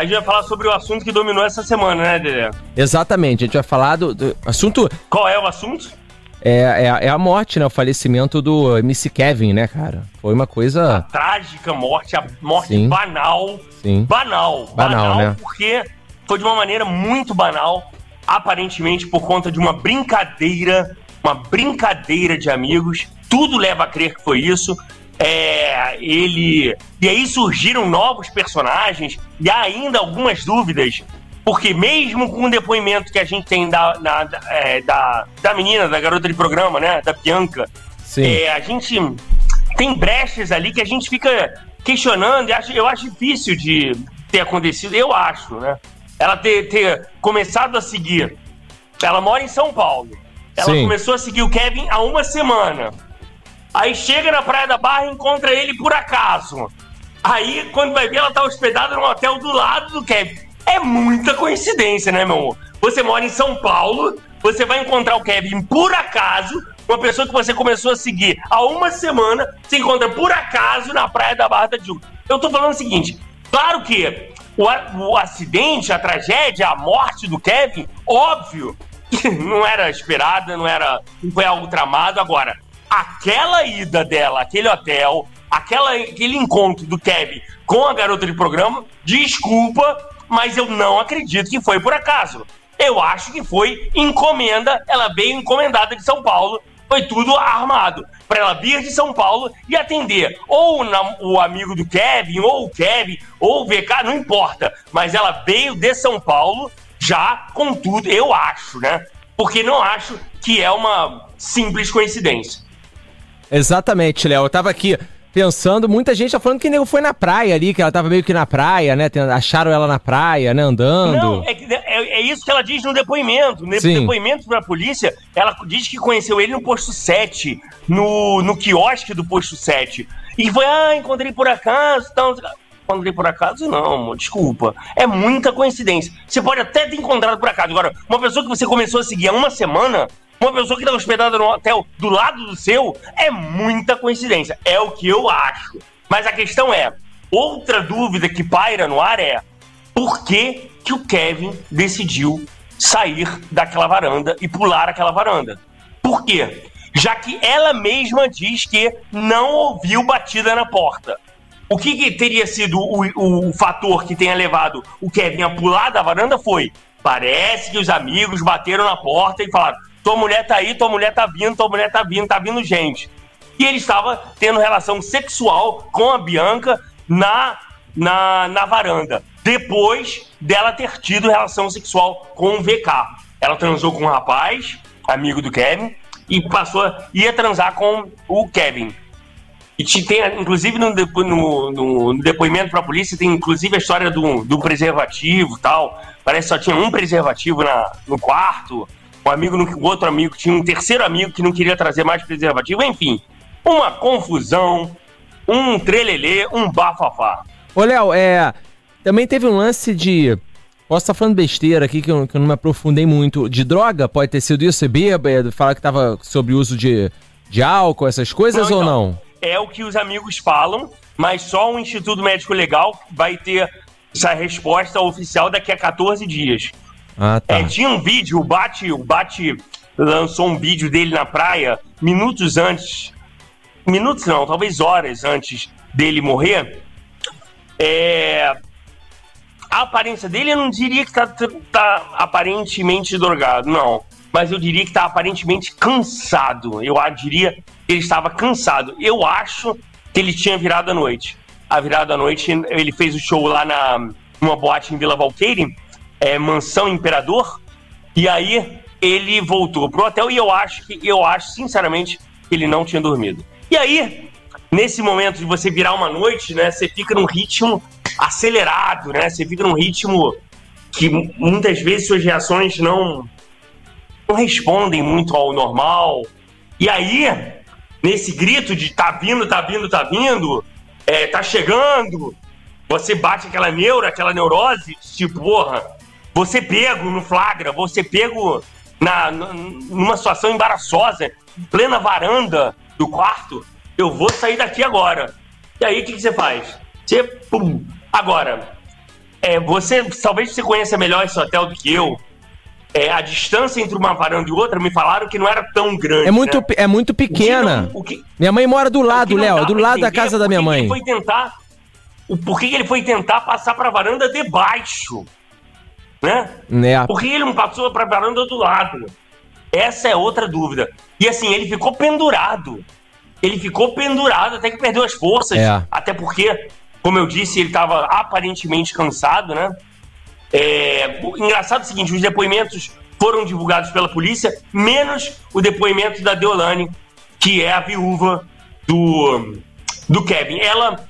a gente vai falar sobre o assunto que dominou essa semana, né, Dedé? Exatamente, a gente vai falar do, do assunto. Qual é o assunto? É, é, é, a morte, né? O falecimento do MC Kevin, né, cara? Foi uma coisa. A trágica morte, a morte Sim. banal. Sim. Banal. Banal, banal né? Porque foi de uma maneira muito banal, aparentemente por conta de uma brincadeira, uma brincadeira de amigos. Tudo leva a crer que foi isso. É, ele. E aí surgiram novos personagens e há ainda algumas dúvidas porque mesmo com o depoimento que a gente tem da, na, é, da, da menina, da garota de programa, né? Da Bianca, é, a gente tem brechas ali que a gente fica questionando e acho, eu acho difícil de ter acontecido, eu acho, né? Ela ter, ter começado a seguir. Ela mora em São Paulo. Ela Sim. começou a seguir o Kevin há uma semana. Aí chega na Praia da Barra e encontra ele por acaso. Aí, quando vai ver, ela tá hospedada num hotel do lado do Kevin. É muita coincidência, né, meu amor? Você mora em São Paulo, você vai encontrar o Kevin por acaso, uma pessoa que você começou a seguir há uma semana, se encontra por acaso na praia da Barra da Tijuca. Eu tô falando o seguinte, claro que o, o acidente, a tragédia, a morte do Kevin, óbvio que não era esperada, não era, não foi algo tramado. Agora, aquela ida dela, aquele hotel, aquela, aquele encontro do Kevin com a garota de programa, desculpa, mas eu não acredito que foi por acaso. Eu acho que foi encomenda, ela veio encomendada de São Paulo, foi tudo armado para ela vir de São Paulo e atender ou o amigo do Kevin, ou o Kevin, ou o VK, não importa, mas ela veio de São Paulo já com tudo, eu acho, né? Porque não acho que é uma simples coincidência. Exatamente, Léo. Eu tava aqui pensando, muita gente tá falando que nego foi na praia ali, que ela tava meio que na praia, né? Acharam ela na praia, né? Andando. Não, é, é, é isso que ela diz no depoimento. No Sim. depoimento pra polícia, ela diz que conheceu ele no posto 7, no, no quiosque do posto 7. E foi, ah, encontrei por acaso, então. Encontrei por acaso? Não, amor, desculpa. É muita coincidência. Você pode até ter encontrado por acaso. Agora, uma pessoa que você começou a seguir há uma semana, uma pessoa que está hospedada no hotel do lado do seu é muita coincidência. É o que eu acho. Mas a questão é: outra dúvida que paira no ar é por que, que o Kevin decidiu sair daquela varanda e pular aquela varanda? Por quê? Já que ela mesma diz que não ouviu batida na porta. O que, que teria sido o, o, o, fator que tenha levado o Kevin a pular da varanda foi: parece que os amigos bateram na porta e falaram: tua mulher tá aí, tua mulher tá vindo, tua mulher tá vindo, tá vindo gente. E ele estava tendo relação sexual com a Bianca na, na, na varanda. Depois dela ter tido relação sexual com o VK. Ela transou com um rapaz, amigo do Kevin, e passou, ia transar com o Kevin. E tem, inclusive, no, no, no, no depoimento para a polícia, tem inclusive a história do, do preservativo tal. Parece que só tinha um preservativo na, no quarto um amigo, o outro amigo tinha um terceiro amigo que não queria trazer mais preservativo, enfim, uma confusão, um trelelê, um bafafá. Ô, Léo, é, também teve um lance de. Posso estar falando besteira aqui que eu, que eu não me aprofundei muito. De droga? Pode ter sido isso? Bêbado? Falar que tava sobre o uso de, de álcool, essas coisas não, ou então, não? É o que os amigos falam, mas só o Instituto Médico Legal vai ter essa resposta oficial daqui a 14 dias. Ah, tá. É, tinha um vídeo, o Bate, o Bate lançou um vídeo dele na praia minutos antes. Minutos não, talvez horas antes dele morrer. É, a aparência dele eu não diria que tá, tá aparentemente drogado, não. Mas eu diria que tá aparentemente cansado. Eu diria que ele estava cansado. Eu acho que ele tinha virado a noite. A virada à noite, ele fez o show lá na numa boate em Vila Valqueire é, Mansão Imperador, e aí ele voltou pro hotel e eu acho que eu acho sinceramente que ele não tinha dormido. E aí, nesse momento de você virar uma noite, né, você fica num ritmo acelerado, né? Você fica num ritmo que muitas vezes suas reações não não respondem muito ao normal. E aí, nesse grito de tá vindo, tá vindo, tá vindo, é, tá chegando, você bate aquela neura, aquela neurose, tipo, porra, você pego no flagra, você pego na, numa situação embaraçosa, em plena varanda do quarto, eu vou sair daqui agora. E aí o que, que você faz? Você, pum. Agora, é, você talvez você conheça melhor esse hotel do que eu. É, a distância entre uma varanda e outra me falaram que não era tão grande. É muito, né? é muito pequena. O que não- o que- Minha mãe mora do lado, Léo, do lado da casa é da por minha mãe. Ele foi tentar, o porquê que ele foi tentar passar pra varanda de baixo, né? Né? Ele não passou pra varanda do lado? Essa é outra dúvida. E assim, ele ficou pendurado. Ele ficou pendurado até que perdeu as forças. É. Até porque, como eu disse, ele estava aparentemente cansado, né? É, o engraçado é o seguinte: os depoimentos foram divulgados pela polícia, menos o depoimento da Deolane, que é a viúva do, do Kevin. Ela.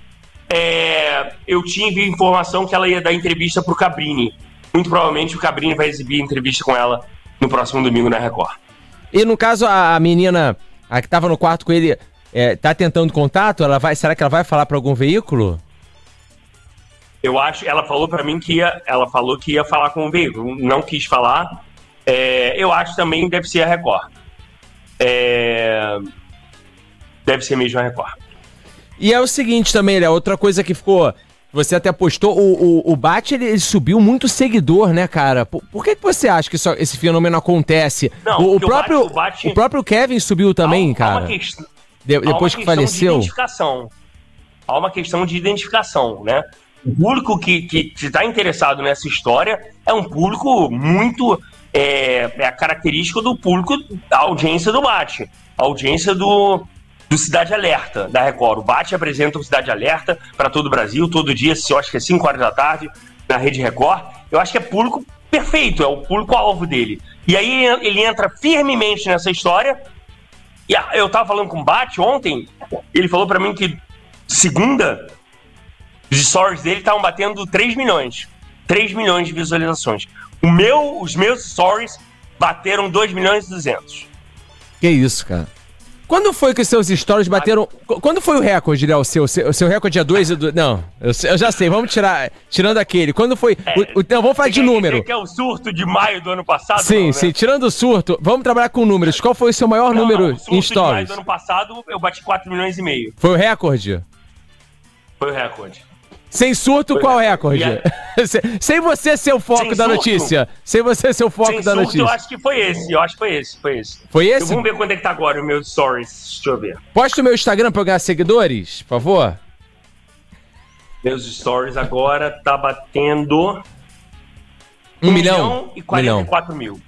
é, eu tive informação que ela ia dar entrevista pro Cabrini. Muito provavelmente o Cabrini vai exibir entrevista com ela no próximo domingo na Record. E no caso, a, menina, a que tava no quarto com ele, é, tá tentando contato? Ela vai, será que ela vai falar pra algum veículo? Eu acho, ela falou pra mim que ia, ela falou que ia falar com o veículo, não quis falar. É, eu acho também que deve ser a Record. É, deve ser mesmo a Record. E é o seguinte também, Léo, outra coisa que ficou. Você até postou, o, o, o Bat ele, ele subiu muito seguidor, né, cara? Por, por que, que você acha que isso- esse fenômeno acontece? Não, o, o próprio, o o próprio Kevin subiu também, Há- um, Há cara. uma questão, De- há uma depois que questão De faleceu. identificação. Há uma questão de identificação, né? O público que está interessado nessa história é um público muito. É, é a característica do público, da audiência do Bate. A audiência do, do Cidade Alerta, da Record. O Bate apresenta o Cidade Alerta para todo o Brasil, todo dia, eu acho que é 5 horas da tarde, na Rede Record. Eu acho que é público perfeito, é o público-alvo dele. E aí ele entra firmemente nessa história. E a- eu tava falando com o Bate ontem, ele falou para mim que segunda, os stories dele estavam batendo 3 milhões. 3 milhões de visualizações. O meu, os meus stories bateram 2 milhões e 200. Que isso, cara? Quando foi que os seus stories bateram. Qu- Quando foi o recorde, Léo? O seu, seu, o seu recorde é 2 e do... Não, eu, já sei, vamos tirar. Tirando aquele. Quando foi. o- o- não, vamos falar de número. que é o surto de maio do ano passado? Sim, não, né? sim, tirando o surto, vamos trabalhar com números. Qual foi o seu maior Não, número não, o surto em de maio stories? do ano passado eu bati 4 milhões e meio. Foi o recorde? Foi o recorde. Sem surto, qual o recorde? sem, você ser o foco Sem da surto? notícia. Sem você ser o foco Sem da surto, notícia. eu acho que foi esse. Eu acho que foi esse. Foi esse. Foi Eu, esse? vamos ver quando é que tá agora o meu stories. Deixa eu ver. Posta o meu Instagram pra eu ganhar seguidores, por favor. Meus stories agora tá batendo Um milhão? e Um milhão. 44 mil.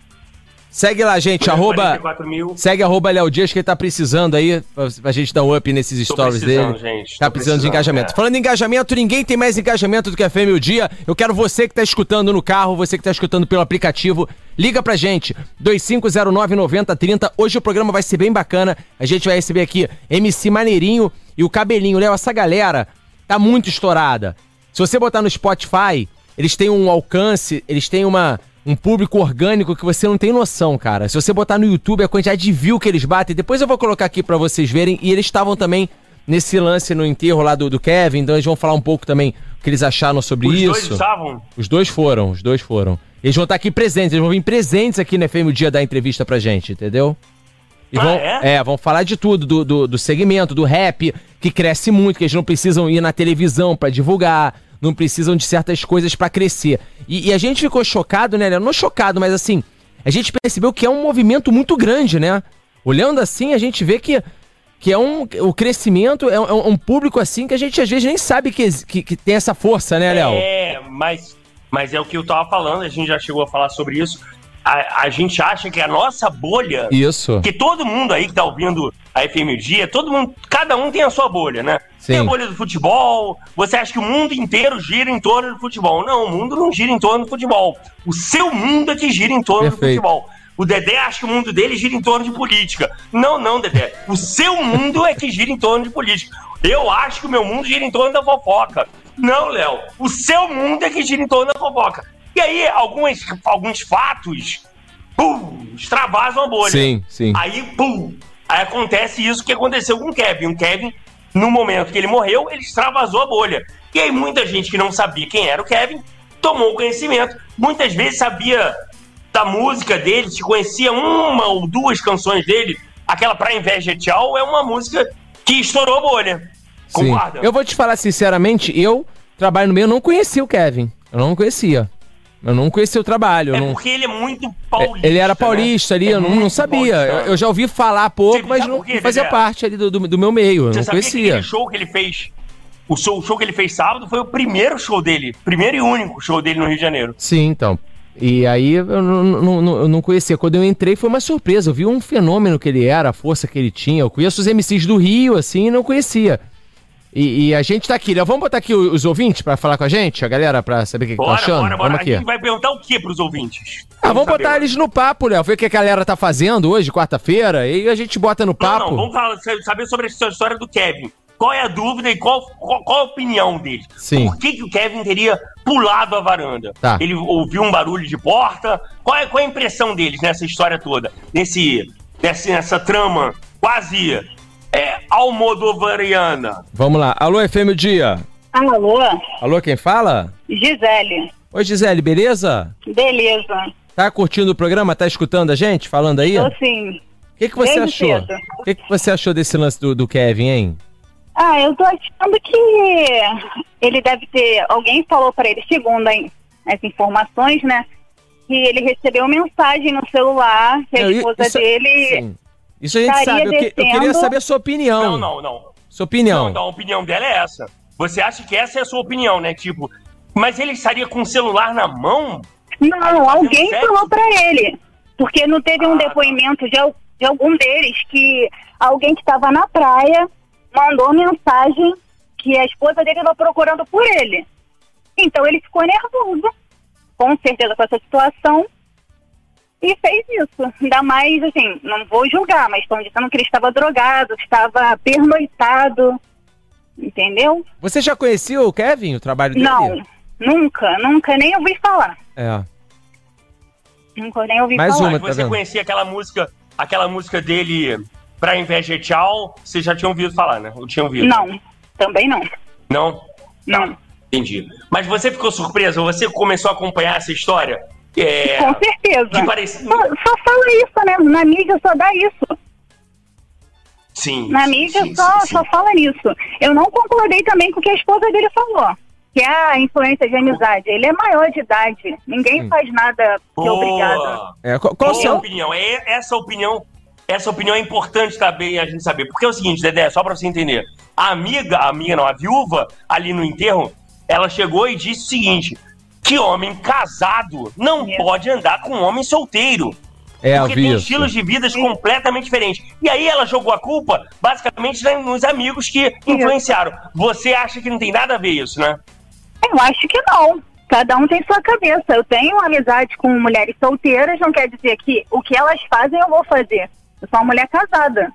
Segue lá, gente, arroba. 44 mil. Segue arroba Léo Dias que ele tá precisando aí pra, pra gente dar um up nesses Tô stories precisando, dele. gente, Tá tô precisando de precisando, engajamento. é. Falando em engajamento, ninguém tem mais engajamento do que a FM o Dia. Eu quero você que tá escutando no carro, você que tá escutando pelo aplicativo, liga pra gente. 2509-9030. Hoje o programa vai ser bem bacana. A gente vai receber aqui MC Maneirinho e o Cabelinho. Léo, essa galera tá muito estourada. Se você botar no Spotify, eles têm um alcance, eles têm uma, um público orgânico que você não tem noção, cara. Se você botar no YouTube a quantidade de view que eles batem, depois eu vou colocar aqui pra vocês verem. E eles estavam também nesse lance no enterro lá do, do Kevin, então eles vão falar um pouco também o que eles acharam sobre Os dois isso. estavam. Os dois foram, os dois foram. Eles vão estar aqui presentes, eles vão vir presentes aqui no FM o dia da entrevista pra gente, entendeu? E Ah, vão, é? vão falar de tudo, do, do, do segmento, do rap, que cresce muito, que eles não precisam ir na televisão pra divulgar, não precisam de certas coisas pra crescer. E, e a gente ficou chocado, né? Não chocado, mas assim, a gente percebeu que é um movimento muito grande, né? Olhando assim, a gente vê que, que é um. O crescimento é um, é um público assim que a gente às vezes nem sabe que, que, que tem essa força, né, Léo? É, mas, mas é o que eu tava falando, a gente já chegou a falar sobre isso. A, a gente acha que a nossa bolha. Isso. Que todo mundo aí que tá ouvindo a FM Dia, todo mundo, cada um tem a sua bolha, né? Sim. Tem a bolha do futebol, você acha que o mundo inteiro gira em torno do futebol. Não, o mundo não gira em torno do futebol. O seu mundo é que gira em torno Perfeito. do futebol. O Dedé acha que o mundo dele gira em torno de política. Não, não, Dedé. O seu mundo é que gira em torno de política. Eu acho que o meu mundo gira em torno da fofoca. Não, Léo. O seu mundo é que gira em torno da fofoca. E aí, alguns, alguns fatos, pum, extravasam a bolha. Sim, sim. Aí, pum, aí acontece isso que aconteceu com o Kevin. O Kevin, no momento que ele morreu, ele extravasou a bolha. E aí muita gente que não sabia quem era o Kevin tomou conhecimento. Muitas vezes sabia da música dele, se conhecia uma ou duas canções dele. Aquela Pra Inveja Tchau é uma música que estourou a bolha. Sim. Concorda? Eu vou te falar sinceramente, eu trabalho no meio, eu não conheci o Kevin. Eu não conhecia. Eu não conhecia o trabalho. É não... porque ele é muito paulista. Ele era paulista né? ali, é eu não, não sabia. Eu, eu, já ouvi falar pouco, Você mas não, fazia parte ali do, do, do, meu meio. Eu Você não conhecia. que show que ele fez, o show, o show que ele fez sábado foi o primeiro show dele, primeiro e único show dele no Rio de Janeiro. Sim, então. E aí eu não, não, não, eu não conhecia. Quando eu entrei foi uma surpresa. Eu vi um fenômeno que ele era, a força que ele tinha. Eu conheço os MCs do Rio, assim, e não conhecia. E, e a gente tá aqui, né? Vamos botar aqui os ouvintes pra falar com a gente? A galera, pra saber o que, que tá Bora, achando? bora, bora. Vamos A aqui. gente vai perguntar o que pros ouvintes? Ah, vamos saber botar eles no papo, Léo. Ver o que a galera tá fazendo hoje, quarta-feira. E a gente bota no Não, papo. não, vamos falar, saber sobre essa história do Kevin. Qual é a dúvida e qual, qual, qual a opinião dele? Sim. Por que, que o Kevin teria pulado a varanda? Tá. Ele ouviu um barulho de porta? Qual é, qual é a impressão deles nessa história toda? Nesse, nessa, nessa trama quase almodovariana? Vamos lá. Alô, FM o Dia. Alô, Alô, quem fala? Gisele. Oi, Gisele, beleza? Beleza. Tá curtindo o programa? Tá escutando a gente falando aí? Tô O sim. que, que você desde achou? O que, que você achou desse lance do, do Kevin, hein? Ah, eu tô achando que ele deve ter. Alguém falou pra ele, segundo as informações, né? Que ele recebeu mensagem no celular que a esposa isso- dele. Sim. Isso a gente estaria sabe. Eu, que- eu queria saber a sua opinião. Não, não, não. Sua opinião. Não, então a opinião dela é essa. Você acha que essa é a sua opinião, né? Tipo, mas ele estaria com o celular na mão? Não, alguém sexo? falou pra ele. Porque não teve um Ah, tá. depoimento de, de algum deles que alguém que estava na praia mandou mensagem que a esposa dele estava procurando por ele. Então ele ficou nervoso, com certeza com essa situação, e fez isso. Ainda mais, assim, não vou julgar, mas estão dizendo que ele estava drogado, que estava pernoitado, entendeu? Você já conhecia o Kevin, o trabalho dele? Não, nunca, nunca nem ouvi falar. É. Nunca nem ouvi Mais falar. uma. Mas tá você vendo? conhecia aquela música, aquela música dele pra inveja tchau? Você já tinha ouvido falar, né? Eu tinha ouvido. Não, também não. Não? Não. Entendi. Mas você ficou surpresa? Você começou a acompanhar essa história? É, Com certeza. que parece... Só, só fala isso, né? Na mídia só dá isso. Sim. Na sim, mídia sim, só, sim, sim. só fala nisso. Eu não concordei também com o que a esposa dele falou. Que é a influência de amizade. Ele é maior de idade. Ninguém Sim. faz nada que Boa. obrigado. É, qual qual Boa seu... opinião. É, essa opinião, essa opinião é importante também a gente saber. Porque é o seguinte, Dedé, só pra você entender. A amiga, a amiga não, a viúva, ali no enterro, ela chegou e disse o seguinte: que homem casado não Isso. pode andar com um homem solteiro. É, porque tem estilos de vidas completamente diferentes. E aí ela jogou a culpa, basicamente, né, nos amigos que influenciaram. Você acha que não tem nada a ver isso, né? Eu acho que não. Cada um tem sua cabeça. Eu tenho amizade com mulheres solteiras, não quer dizer que o que elas fazem eu vou fazer. Eu sou uma mulher casada.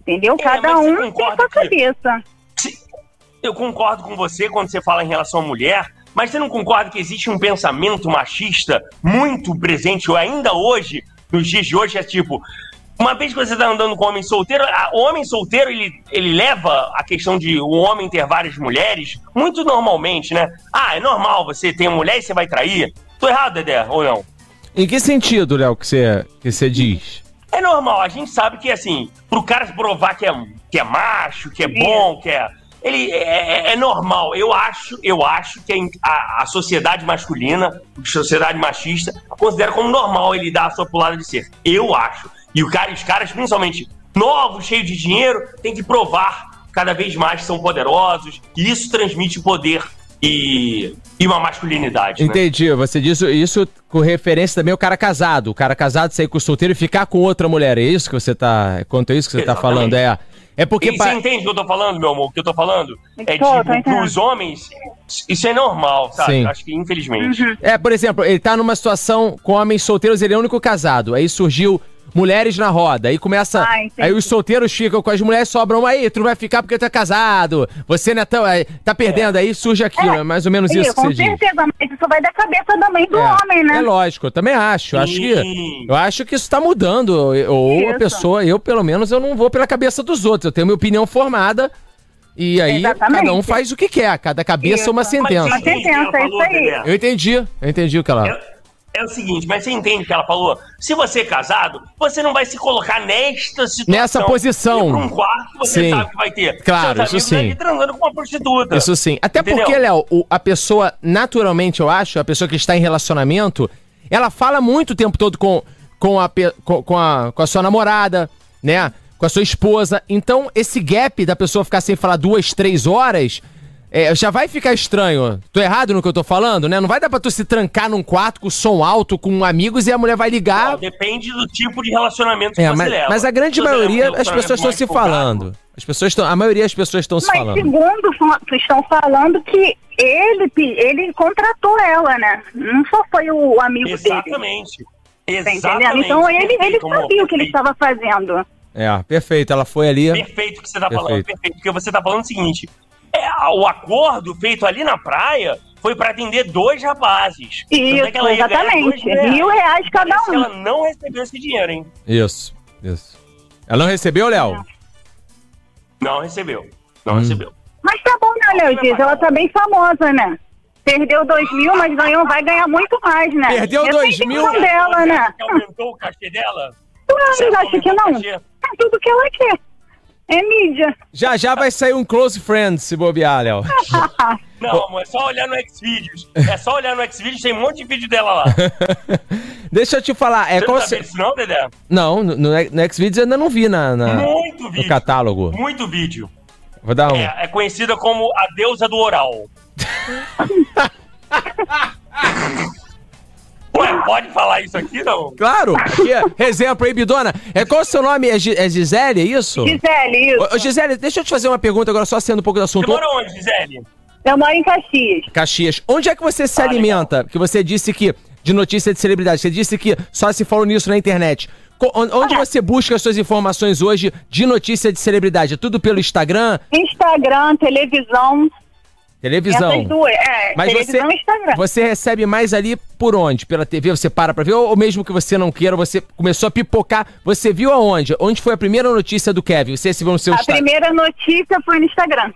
Entendeu? É, Cada um tem concorda sua que- cabeça. Eu concordo com você quando você fala em relação à mulher, mas você não concorda que existe um pensamento machista muito presente ou ainda hoje, nos dias de hoje, é tipo. Uma vez que você tá andando com um homem solteiro, a- o homem solteiro ele, ele leva a questão de o homem ter várias mulheres muito normalmente, né? Ah, é normal você ter uma mulher e você vai trair. Tô errado, Dedé, ou não? Em que sentido, Léo, que você, que você diz? É normal, a gente sabe que assim, pro cara se provar que é, que é macho, que é bom, que é. Ele é, é- é normal. Eu acho, eu acho que a, a sociedade masculina, a sociedade machista, considera como normal ele dar a sua pulada de cerca. Eu acho. E cara, os caras, principalmente novos, cheios de dinheiro, tem que provar cada vez mais que são poderosos. E isso transmite poder e, e uma masculinidade. né? Entendi. Você disse isso com referência também ao cara casado. O cara casado sair com o solteiro e ficar com outra mulher. É isso que você tá. Quanto é isso que você tá Exatamente. falando? É. É porque. E pa- Você entende o que eu tô falando, meu amor? O que eu tô falando? É Tô, tô tipo, entendendo. pros homens, isso é normal, sabe? Sim. Acho que infelizmente. Uhum. É, por exemplo, ele tá numa situação com homens solteiros, ele é o único casado. Aí surgiu mulheres na roda. Aí começa. Ah, aí os solteiros ficam com as mulheres, sobram aí, tu não vai ficar porque tu é casado. Você não é Tá perdendo, aí surge aquilo. É, mais ou menos isso que com você diz. certeza, mas isso vai da cabeça também do É, homem, né? É lógico, eu também acho. Eu acho que, eu acho que isso tá mudando. Ou a Isso. pessoa, eu pelo menos, eu não vou pela cabeça dos outros. Eu tenho minha opinião formada. E aí, Exatamente. cada um faz o que quer. Cada cabeça é uma Isso. sentença. Uma que ela sentença, é isso aí. Eu entendi, eu entendi o que ela. É, é o seguinte, mas você entende o que ela falou? Se você é casado, você não vai se colocar nesta situação. Nessa posição. Pra um quarto que você Sim. sabe que vai ter. Claro, isso sim. transando com uma prostituta. Isso sim. Até Entendeu? porque, Léo, a pessoa, naturalmente, eu acho, a pessoa que está em relacionamento, ela fala muito o tempo todo com, com, a, com a, com a sua namorada, né? Com a sua esposa. Então, esse gap da pessoa ficar sem falar duas, três horas. É, já vai ficar estranho. Tô errado no que eu tô falando, né? Não vai dar pra tu se trancar num quarto com som alto, com amigos, e a mulher vai ligar. Não, Depende do tipo de relacionamento que É, você mas, leva. mas a grande você maioria, as relacionamento pessoas estão se focado, falando. As pessoas estão. A maioria das pessoas estão se Mas falando. segundo estão falando que ele, ele contratou ela, né? Não só foi o amigo dele. Exatamente. Tá Exatamente. entendendo? Então ele, ele sabia o que ele estava fazendo. É, perfeito. Ela foi ali. Perfeito o que você tá falando, Perfeito. perfeito. Porque você tá falando o seguinte: é, o acordo feito ali na praia foi pra atender dois rapazes. É Isso, que ela ia ganhar exatamente. dois Mil reais cada um. ela não recebeu esse dinheiro, hein? Isso, isso. Ela não recebeu, Léo? Não recebeu. Não Hum. recebeu. Mas tá bom, né, Léo Dias? Ela tá bem famosa, né? Perdeu dois mil, mas ganhou, vai ganhar muito mais, né? Perdeu dois mil? dela, Você né? que aumentou o cachê dela? Claro, Você aumentou que não? É tudo que ela quer. É mídia. Já já vai sair um Close Friends se bobear, Léo. Não, amor, é só olhar no Xvideos. É só olhar no Xvideos, tem um monte de vídeo dela lá. Deixa eu te falar, é Você qual não se- sabe disso não, Dedé? Não, no, no no Xvideos eu ainda não vi na, na- Muito no vídeo. catálogo. Muito vídeo. Vou dar um. É, é conhecida como a deusa do oral. Ué, pode falar isso aqui, não? Claro! Aqui, é, resenha proibidona. É qual o seu nome? É, Gi- é Gisele, é isso? Gisele, isso. Ô, ô, Gisele, deixa eu te fazer uma pergunta agora, só sendo um pouco do Você assunto. mora onde, Gisele? Eu moro em Caxias. Caxias, onde é que você se Ah, alimenta? Que você disse que, de notícia de celebridade, você disse que só se falou nisso na internet. Co- on- Onde você busca as suas informações hoje de notícia de celebridade? É tudo pelo Instagram, Instagram, televisão. Televisão? Essas duas. É, Mas você, e Instagram. você recebe mais ali por onde? Pela TV? Você para pra ver? Ou ou mesmo que você não queira, você começou a pipocar. Você viu aonde? Onde foi a primeira notícia do Kevin? Você recebeu no seu A Instagram? primeira notícia foi no Instagram.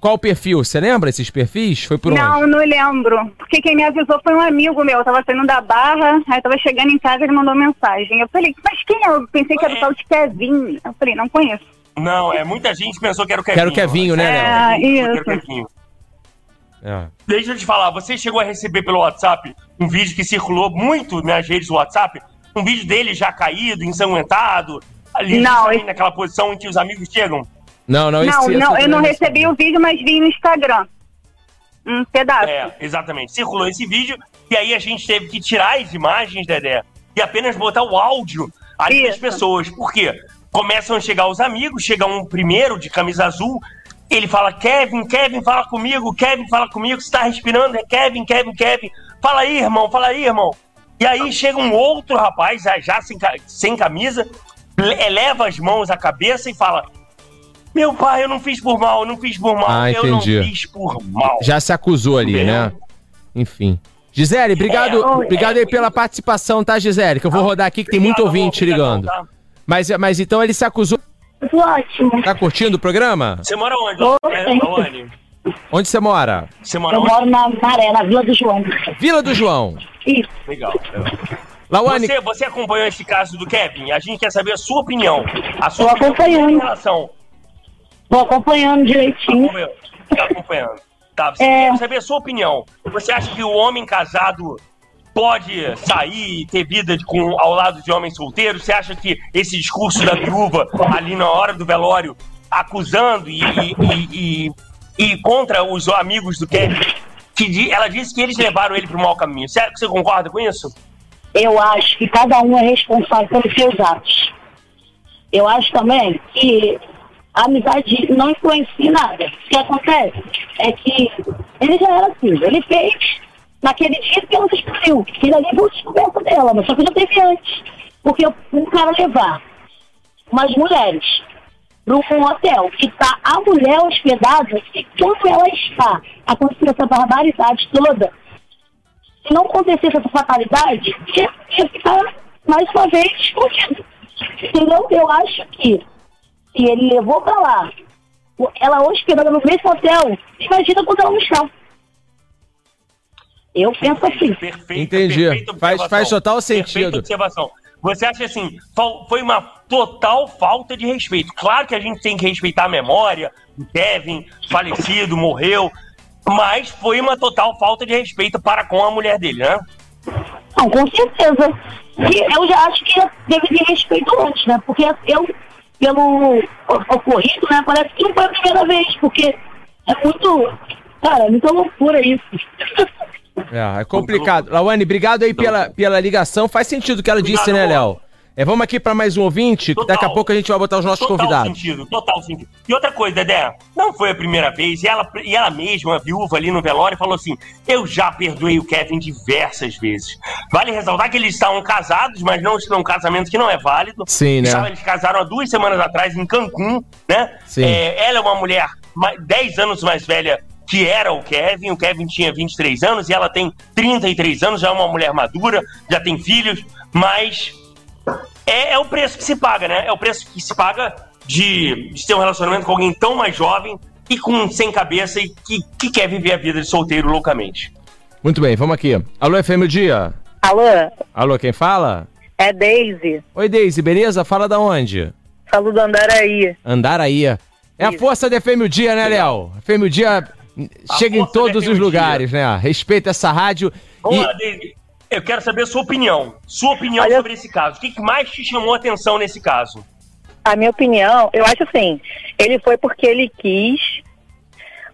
Qual o perfil? Você lembra esses perfis? Foi por não, onde? não lembro. Porque quem me avisou foi um amigo meu. Eu tava saindo da barra, aí tava chegando em casa e ele mandou mensagem. Eu falei, mas quem é? Eu pensei que era o tal de Kevin. Eu falei, não conheço. Não, é muita gente pensou que era o Kevinho. Quero Kevinho, né, É, Léo? Pensou que era o isso. Kevinho. É. Deixa eu te falar, você chegou a receber pelo WhatsApp um vídeo que circulou muito nas redes do WhatsApp? Um vídeo dele já caído, ensanguentado, ali Não, esse- naquela posição em que os amigos chegam? Não, não, Não, esse- não, esse eu não recebi o vídeo, mas vi no Instagram. Um pedaço. É, exatamente. Circulou esse vídeo e aí a gente teve que tirar as imagens, Dedé, e apenas botar o áudio ali das Isso. pessoas. Por quê? Começam a chegar os amigos, chega um primeiro de camisa azul, ele fala, Kevin, Kevin, fala comigo, Kevin, fala comigo, você tá respirando, é Kevin, Kevin, Kevin. Fala aí, irmão, fala aí, irmão. E aí chega um outro rapaz, já, sem, sem camisa, le- eleva as mãos à cabeça e fala, meu pai, eu não fiz por mal, eu não fiz por mal, Ah, eu não entendi. fiz por mal. Já se acusou ali, Entendeu? né? Enfim. Gisele, obrigado, É, obrigado é, aí pela participação, tá, Gisele? Que eu vou rodar aqui que tem muito ouvinte ligando. tá? Mas, mas então ele se acusou. Ótimo. Tá curtindo o programa? Você mora onde, Ô, é? Onde você mora? Você mora Eu onde? moro na Maré, na Vila do João. Vila do João. Isso. Legal. Lawane, Você, você acompanhou esse caso do Kevin? A gente quer saber a sua opinião. A sua Tô opinião acompanhando. em relação. Tô acompanhando direitinho. Acompanhando. Tá acompanhando. Tá, você É. quer saber a sua opinião. Você acha que o homem casado pode sair e ter vida com, ao lado de homens solteiros? Você acha que esse discurso da viúva ali na hora do velório, acusando e, e, e- e- contra os amigos do Kevin, que ela disse que eles levaram ele para o mau caminho. Será que você concorda com isso? Eu acho que cada um é responsável pelos seus atos. Eu acho também que a amizade não influencia em nada. O que acontece é que ele já era assim, ele fez naquele dia que ela descobriu. Ele ali foi descoberta dela, mas só que já teve antes. Porque um cara levar umas mulheres para um hotel que está a mulher hospedada, e quando ela está acontecendo essa barbaridade toda, se não acontecesse essa fatalidade, ia, ficar mais uma vez escondido. Entendeu? Eu acho que se ele levou pra lá, ela hospedada no mesmo hotel, imagina quando ela não está. Eu penso assim. Perfeito, Entendi. perfeita Faz, faz total Perfeita sentido. observação. Você acha assim, foi uma total falta de respeito. Claro que a gente tem que respeitar a memória do Kevin, falecido, morreu, mas foi uma total falta de respeito para com a mulher dele, né? Não, com certeza. E eu já acho que deve ter respeito antes, né? Porque eu, pelo o- ocorrido, né? Parece que não foi a primeira vez, porque é muito. Cara, é muita loucura isso. É, é complicado. Lawane, obrigado aí pela, pela ligação. Faz sentido o que ela Obrigado, disse, né. Léo? É, vamos aqui para mais um ouvinte, que Total. daqui a pouco a gente vai botar os nossos Total convidados. sentido, total sentido. E outra coisa, Dedé, não foi a primeira vez, e ela, e ela mesma, a viúva ali no velório, falou assim: Eu já perdoei o Kevin diversas vezes. Vale ressaltar que eles estavam casados, mas não estão um casamento que não é válido. Sim, né? Eles casaram há duas semanas atrás em Cancún, né? Sim. É, ela é uma mulher 10 anos mais velha que era o Kevin. O Kevin tinha 23 anos e ela tem 33 anos, já é uma mulher madura, já tem filhos, mas é, é o preço que se paga, né? É o preço que se paga de, de ter um relacionamento com alguém tão mais jovem e com sem cabeça e que, que quer viver a vida de solteiro loucamente. Muito bem, vamos aqui. Alô, FM Dia. Alô, Alô, quem fala? é Daisy. Oi, Deise, beleza? Fala da onde? Falo do Andaraí. Andaraí. É a Isso. força da FM Dia, né, Léo? FM Dia A chega em todos os Dia. lugares, né? Respeita essa rádio. Vamos E- lá, David. Eu quero saber a sua opinião. Sua opinião Olha- sobre esse caso. O que que mais te chamou a atenção nesse caso? A minha opinião, eu acho assim, ele foi porque ele quis,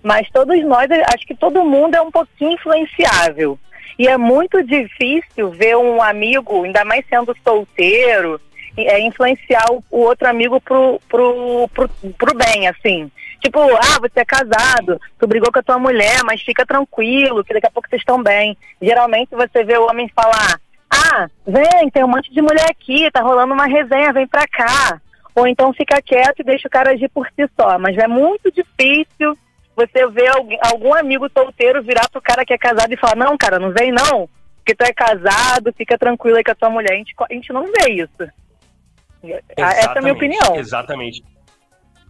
mas todos nós, acho que todo mundo é um pouquinho influenciável. E é muito difícil ver um amigo, ainda mais sendo solteiro, é, influenciar o, o outro amigo pro, pro, pro, pro bem, assim. Tipo, ah, você é casado, tu brigou com a tua mulher, mas fica tranquilo, que daqui a pouco vocês estão bem. Geralmente você vê o homem falar, ah, vem, tem um monte de mulher aqui, tá rolando uma resenha, vem pra cá. Ou então fica quieto e deixa o cara agir por si só. Mas é muito difícil você ver alguém, algum amigo solteiro virar pro cara que é casado e falar, não, cara, não vem não, porque tu é casado, fica tranquilo aí com a tua mulher. A gente, a gente não vê isso. Essa é a minha Exatamente, opinião. Exatamente.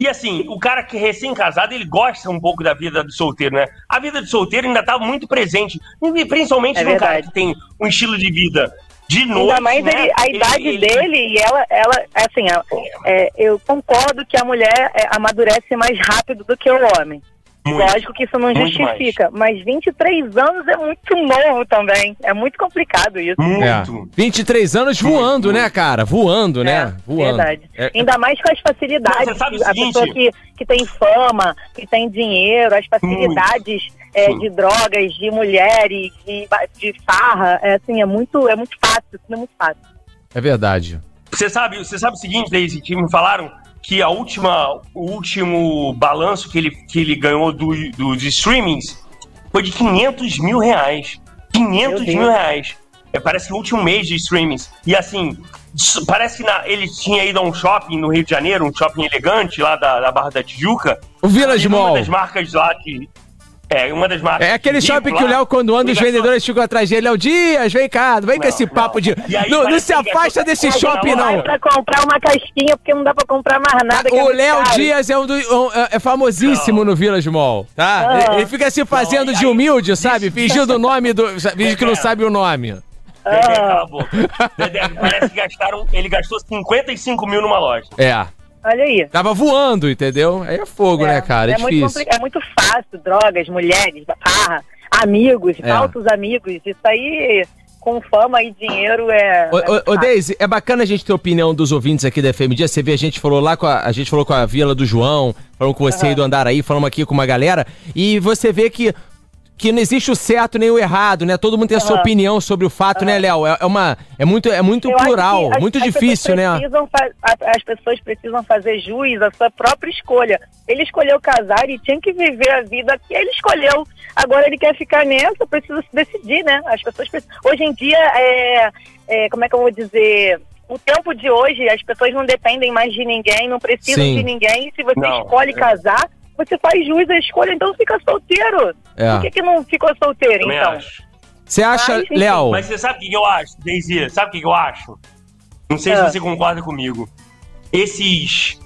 E assim, o cara que é recém-casado, ele gosta um pouco da vida do solteiro, né? A vida do solteiro ainda tá muito presente. E principalmente É num cara que tem um estilo de vida de noite. Ainda mais né? ele- a idade ele- dele e ela, ela assim, ela- é, eu concordo que a mulher é, amadurece mais rápido do que o homem. Muito. Lógico que isso não Muito justifica, mas 23 anos é muito novo também. É muito complicado isso. É. Muito. 23 anos voando, né, cara? Voando, né? É, Voando. Verdade. É- Ainda mais com as facilidades. Você sabe o a pessoa que, que tem fama, que tem dinheiro, as facilidades é, de drogas, de mulheres, de, de farra, é assim, é muito, é muito fácil, é muito fácil. É verdade. Você sabe, você sabe o seguinte, Daisy, que me falaram que a última, o último balanço que ele, que ele ganhou do, dos streamings foi de 500 mil reais. 500 Meu Deus. mil reais. É, parece que o último mês de streamings. E assim, parece que na- ele tinha ido a um shopping no Rio de Janeiro, um shopping elegante lá da, da Barra da Tijuca. O Village E uma Mall. das marcas lá que. É, uma das marcas. É aquele shopping rico que o lá, Léo, quando anda, os vendedores ficam atrás dele. Léo Dias, vem cá, vem com Não, esse papo não. de. Aí Não, não se afasta desse shopping, não, Vai não. pra comprar uma casquinha porque não dá pra comprar mais nada. que é O muito Léo caro. Dias é, um do- um- é- é famosíssimo no Village Mall, tá? Ah. Ele- Ele fica se fazendo Não, de aí- humilde, sabe? Fingindo o nome do. Fingindo que não É. sabe o nome. Dedé, Ah. cala a boca. Dedé, parece que gastaram. Ele gastou 55 mil numa loja. É. Olha aí. Tava voando, entendeu? Aí é fogo, né, cara? É, muito difícil. compli- é muito fácil, drogas, mulheres, farra, amigos, É. falsos amigos. Isso aí, com fama e dinheiro, é. Ô, é ô, muito ô fácil. Deise, é bacana a gente ter a opinião dos ouvintes aqui da FM Dia. Você vê, a gente falou lá com a, a gente falou com a Vila do João, falamos com você aí do Andaraí, falamos aqui com uma galera, e você vê que que não existe o certo nem o errado, né? Todo mundo tem a sua Aham. opinião sobre o fato, né, Léo? É, é uma é muito é muito Eu plural, as- muito as difícil, né? a- as pessoas precisam fazer juiz à sua própria escolha. Ele escolheu casar e tinha que viver a vida que ele escolheu. Agora ele quer ficar nessa, precisa se decidir, né? As pessoas precisam... Hoje em dia, é, é, como é que eu vou dizer? O tempo de hoje, as pessoas não dependem mais de ninguém, não precisam Sim. de ninguém. Se você Não, escolhe é. casar, você faz juiz à escolha, então fica solteiro. É. Por que, que não ficou solteiro, Também então? acho. Você acha. Léo? Mas você sabe o que eu acho, Daisy? Sabe o que eu acho? Não sei Ah. se você concorda comigo. Esses,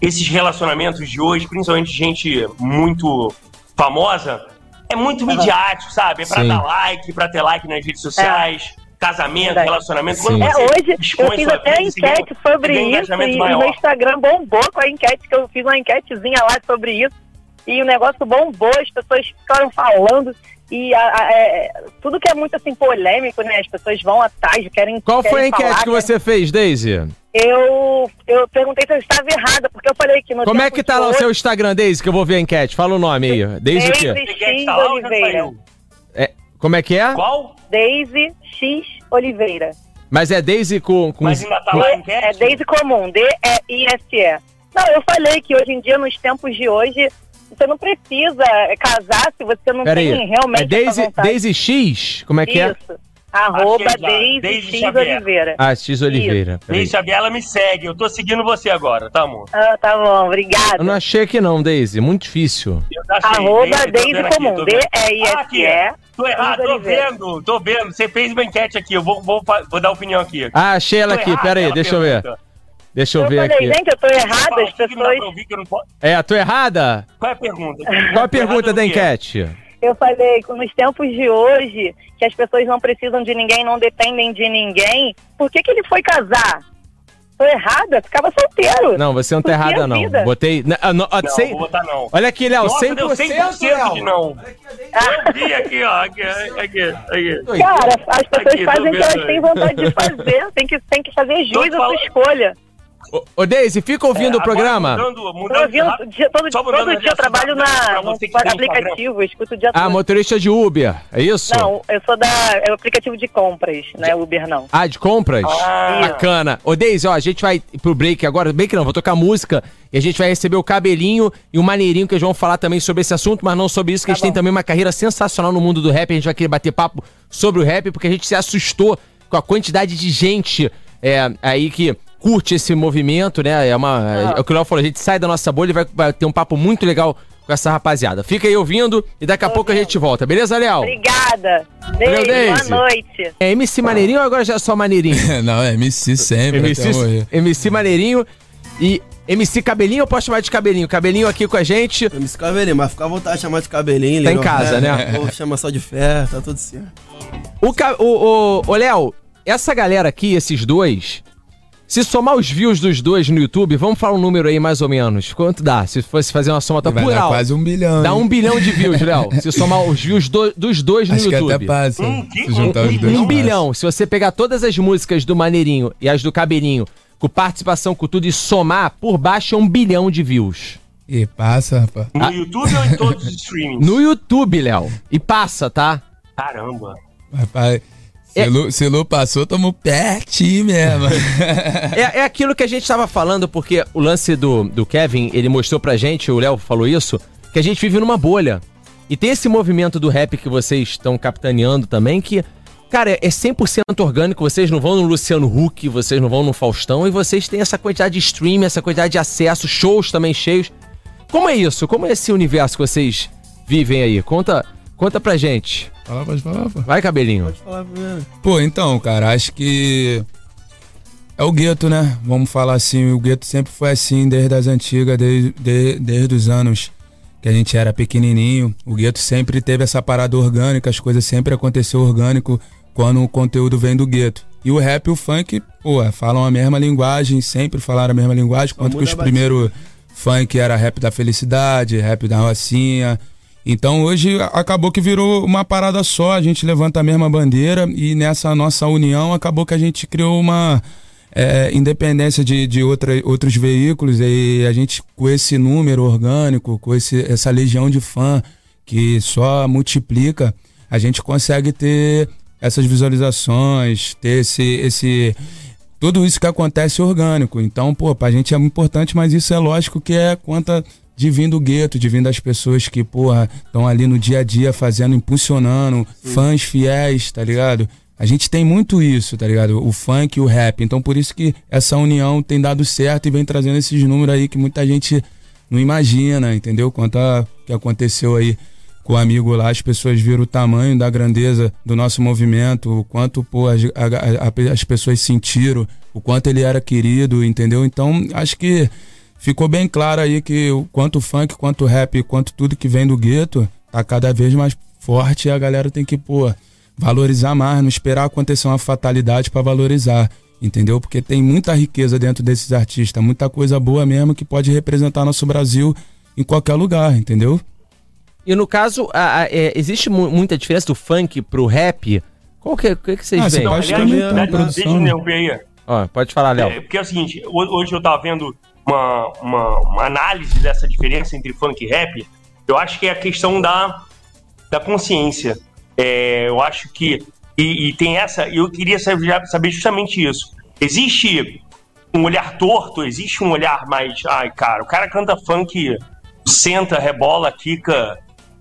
esses relacionamentos de hoje, principalmente gente muito famosa, é muito midiático, sabe? É pra Sim. dar like, pra ter like nas redes sociais, casamento, Verdade. relacionamento. Sim. É, você hoje expõe eu fiz até vida, ganha- enquete sobre um isso e maior. meu Instagram bombou com a enquete, que eu fiz uma enquetezinha lá sobre isso e o negócio bombou, as pessoas ficaram falando e a- a- é, tudo que é muito assim polêmico, né? As pessoas vão atrás, querem Qual foi a querem enquete falar, que né? você fez, Daisy? Eu, eu perguntei se eu estava errada, porque eu falei que no Como é que tá lá o seu Instagram, Daisy, que eu vou ver a enquete? Fala o nome aí. Daisy o quê? Daisy Oliveira. É, como é que é? Qual? Daisy X Oliveira. Mas é Daisy com... com... Mas ainda tá lá a É enquete? Daisy comum, D-E-I-S-E. Não, eu falei que hoje em dia, nos tempos de hoje, você não precisa casar se você não Pera tem aí. realmente É Daisy. Daisy X? Como é que é? Isso. Arroba Achei já. Daisy, Daisy X Xavier. Oliveira. Ah, X Oliveira. Deixa ela me segue. Eu tô seguindo você agora, tá, amor? Ah, tá bom, obrigada. Eu não achei aqui não, Daisy. Muito difícil. Eu achei. Arroba Daisy, tô Daisy comum, tô vendo. Ah. D-E-I-S-E. Tô errado, tô vendo, tô vendo. Você fez uma enquete aqui, eu vou, vou, vou dar opinião aqui. Ah, achei ela Tô aqui. Pera aí, deixa eu ver. Deixa eu Eu ver falei, aqui. gente, eu tô errada, as não pessoas... pra ouvir que eu não posso- É, tô errada? Qual é a pergunta? Qual a Tô errado pergunta da enquete? Eu falei, que nos tempos de hoje, que as pessoas não precisam de ninguém, não dependem de ninguém, por que, que ele foi casar? Tô errada? Ficava solteiro. Não, você não tá errada, a não. vida. Botei. na- ah, no- ah, Não, vou botar não. Olha aqui, Léo, Nossa, 100%, deu 100% de não. Eu vi aqui, ó. Aqui, aqui, aqui. Cara, as pessoas Aqui, fazem o que elas têm vontade de fazer. Tem que, tem que fazer jus Tô à sua escolha. Ô, Ô, Daisy, fica ouvindo É, o programa? Mudando, mudando ouvindo, rápido. dia- todo, todo dia eu assunto trabalho na, no que aplicativo, eu escuto o dia Ah, todo. motorista de Uber, é isso? Não, eu sou da. É o aplicativo de compras, não é Uber, não. Ah, de compras? Ah. Bacana. Ô, Deise, ó, a gente vai pro break agora. Break não, vou tocar música. E a gente vai receber o cabelinho e o maneirinho, que eles vão falar também sobre esse assunto, mas não sobre isso, que Tá eles têm bom. também uma carreira sensacional no mundo do rap. A gente vai querer bater papo sobre o rap, porque a gente se assustou com a quantidade de gente é, aí que curte esse movimento, né? É, uma, é o que o Léo falou, a gente sai da nossa bolha e vai, vai ter um papo muito legal com essa rapaziada. Fica aí ouvindo e daqui a pouco a gente volta, beleza, Léo? Obrigada. Beijo, boa noite. É MC Maneirinho ou agora já é só Maneirinho? Não, é MC sempre, MC, morrer. MC Maneirinho e MC Cabelinho, eu posso chamar de Cabelinho? Cabelinho aqui com a gente. MC Cabelinho, mas fica à vontade de chamar de cabelinho. Tá em casa, né? Ou chama só de fé, tá tudo certo. O, o, o, o Léo, essa galera aqui, esses dois, se somar os views dos dois no YouTube, vamos falar um número aí mais ou menos. Quanto dá? Se fosse fazer uma soma tá Vai por dar quase um bilhão. Dá hein? um bilhão de views, Léo. Se somar os views do- dos dois no Acho que YouTube. até passa. Um que- se juntar um os dois. Um passa. bilhão. Se você pegar todas as músicas do Maneirinho e as do Cabelinho, com participação com tudo e somar, por baixo é um bilhão de views. E passa, rapaz. No YouTube ou em todos os streamings? No YouTube, Léo. E passa, tá? Caramba. Rapaz, se, É- Lu, se Lu passou, tamo pertinho mesmo. É, é aquilo que a gente tava falando, porque o lance do, do Kevin, ele mostrou pra gente, o Léo falou isso, que a gente vive numa bolha. E tem esse movimento do rap que vocês estão capitaneando também, que, cara, é 100% orgânico. Vocês não vão no Luciano Huck, vocês não vão no Faustão, e vocês têm essa quantidade de stream, essa quantidade de acesso, shows também cheios. Como é isso? Como é esse universo que vocês vivem aí? Conta, conta pra gente. Fala, pode falar, pô. Vai, cabelinho. Pode falar primeiro. Pô, então, cara, acho que é o gueto, né? Vamos falar assim, o gueto sempre foi assim desde as antigas, desde, de- desde os anos que a gente era pequenininho. O gueto sempre teve essa parada orgânica, as coisas sempre aconteceram orgânico quando o conteúdo vem do gueto. E o rap e o funk, pô, falam a mesma linguagem, sempre falaram a mesma linguagem, quanto que os primeiros funk era rap da felicidade, rap da rocinha. Então hoje acabou que virou uma parada só, a gente levanta a mesma bandeira e nessa nossa união acabou que a gente criou uma é, independência de, de outra, outros veículos e a gente com esse número orgânico, com esse, essa legião de fã que só multiplica, a gente consegue ter essas visualizações, ter esse, esse tudo isso que acontece orgânico. Então, pô, pra gente é muito importante, mas isso é lógico que é conta de vir do gueto, de vir das pessoas que, porra, estão ali no dia a dia fazendo, impulsionando, fãs fiéis, tá ligado? A gente tem muito isso, tá ligado? O funk e o rap. Então, por isso que essa união tem dado certo e vem trazendo esses números aí que muita gente não imagina, entendeu? Quanto a que aconteceu aí com o amigo lá, as pessoas viram o tamanho da grandeza do nosso movimento, o quanto pô, as, a- a- as pessoas sentiram, o quanto ele era querido, entendeu? Então, acho que ficou bem claro aí que o quanto o funk, quanto o rap, quanto tudo que vem do gueto, tá cada vez mais forte e a galera tem que, pô, valorizar mais, não esperar acontecer uma fatalidade para valorizar, entendeu? Porque tem muita riqueza dentro desses artistas, muita coisa boa mesmo que pode representar nosso Brasil em qualquer lugar, entendeu? E no caso, a, a, é, existe mu muita diferença do funk pro rap? Qual que, é, que, que vocês Ah, você veem? pode aliás, comentar a aliás, produção, Deixa eu né? aí. Ó, pode falar, Léo. É, porque é o seguinte, ho- hoje eu tava vendo uma, uma, uma análise dessa diferença entre funk e rap. Eu acho que é a questão da, da consciência. É, eu acho que. E, e tem essa. Eu queria saber, justamente isso. Existe um olhar torto, existe um olhar mais. Ai, cara, o cara canta funk, senta, rebola, quica.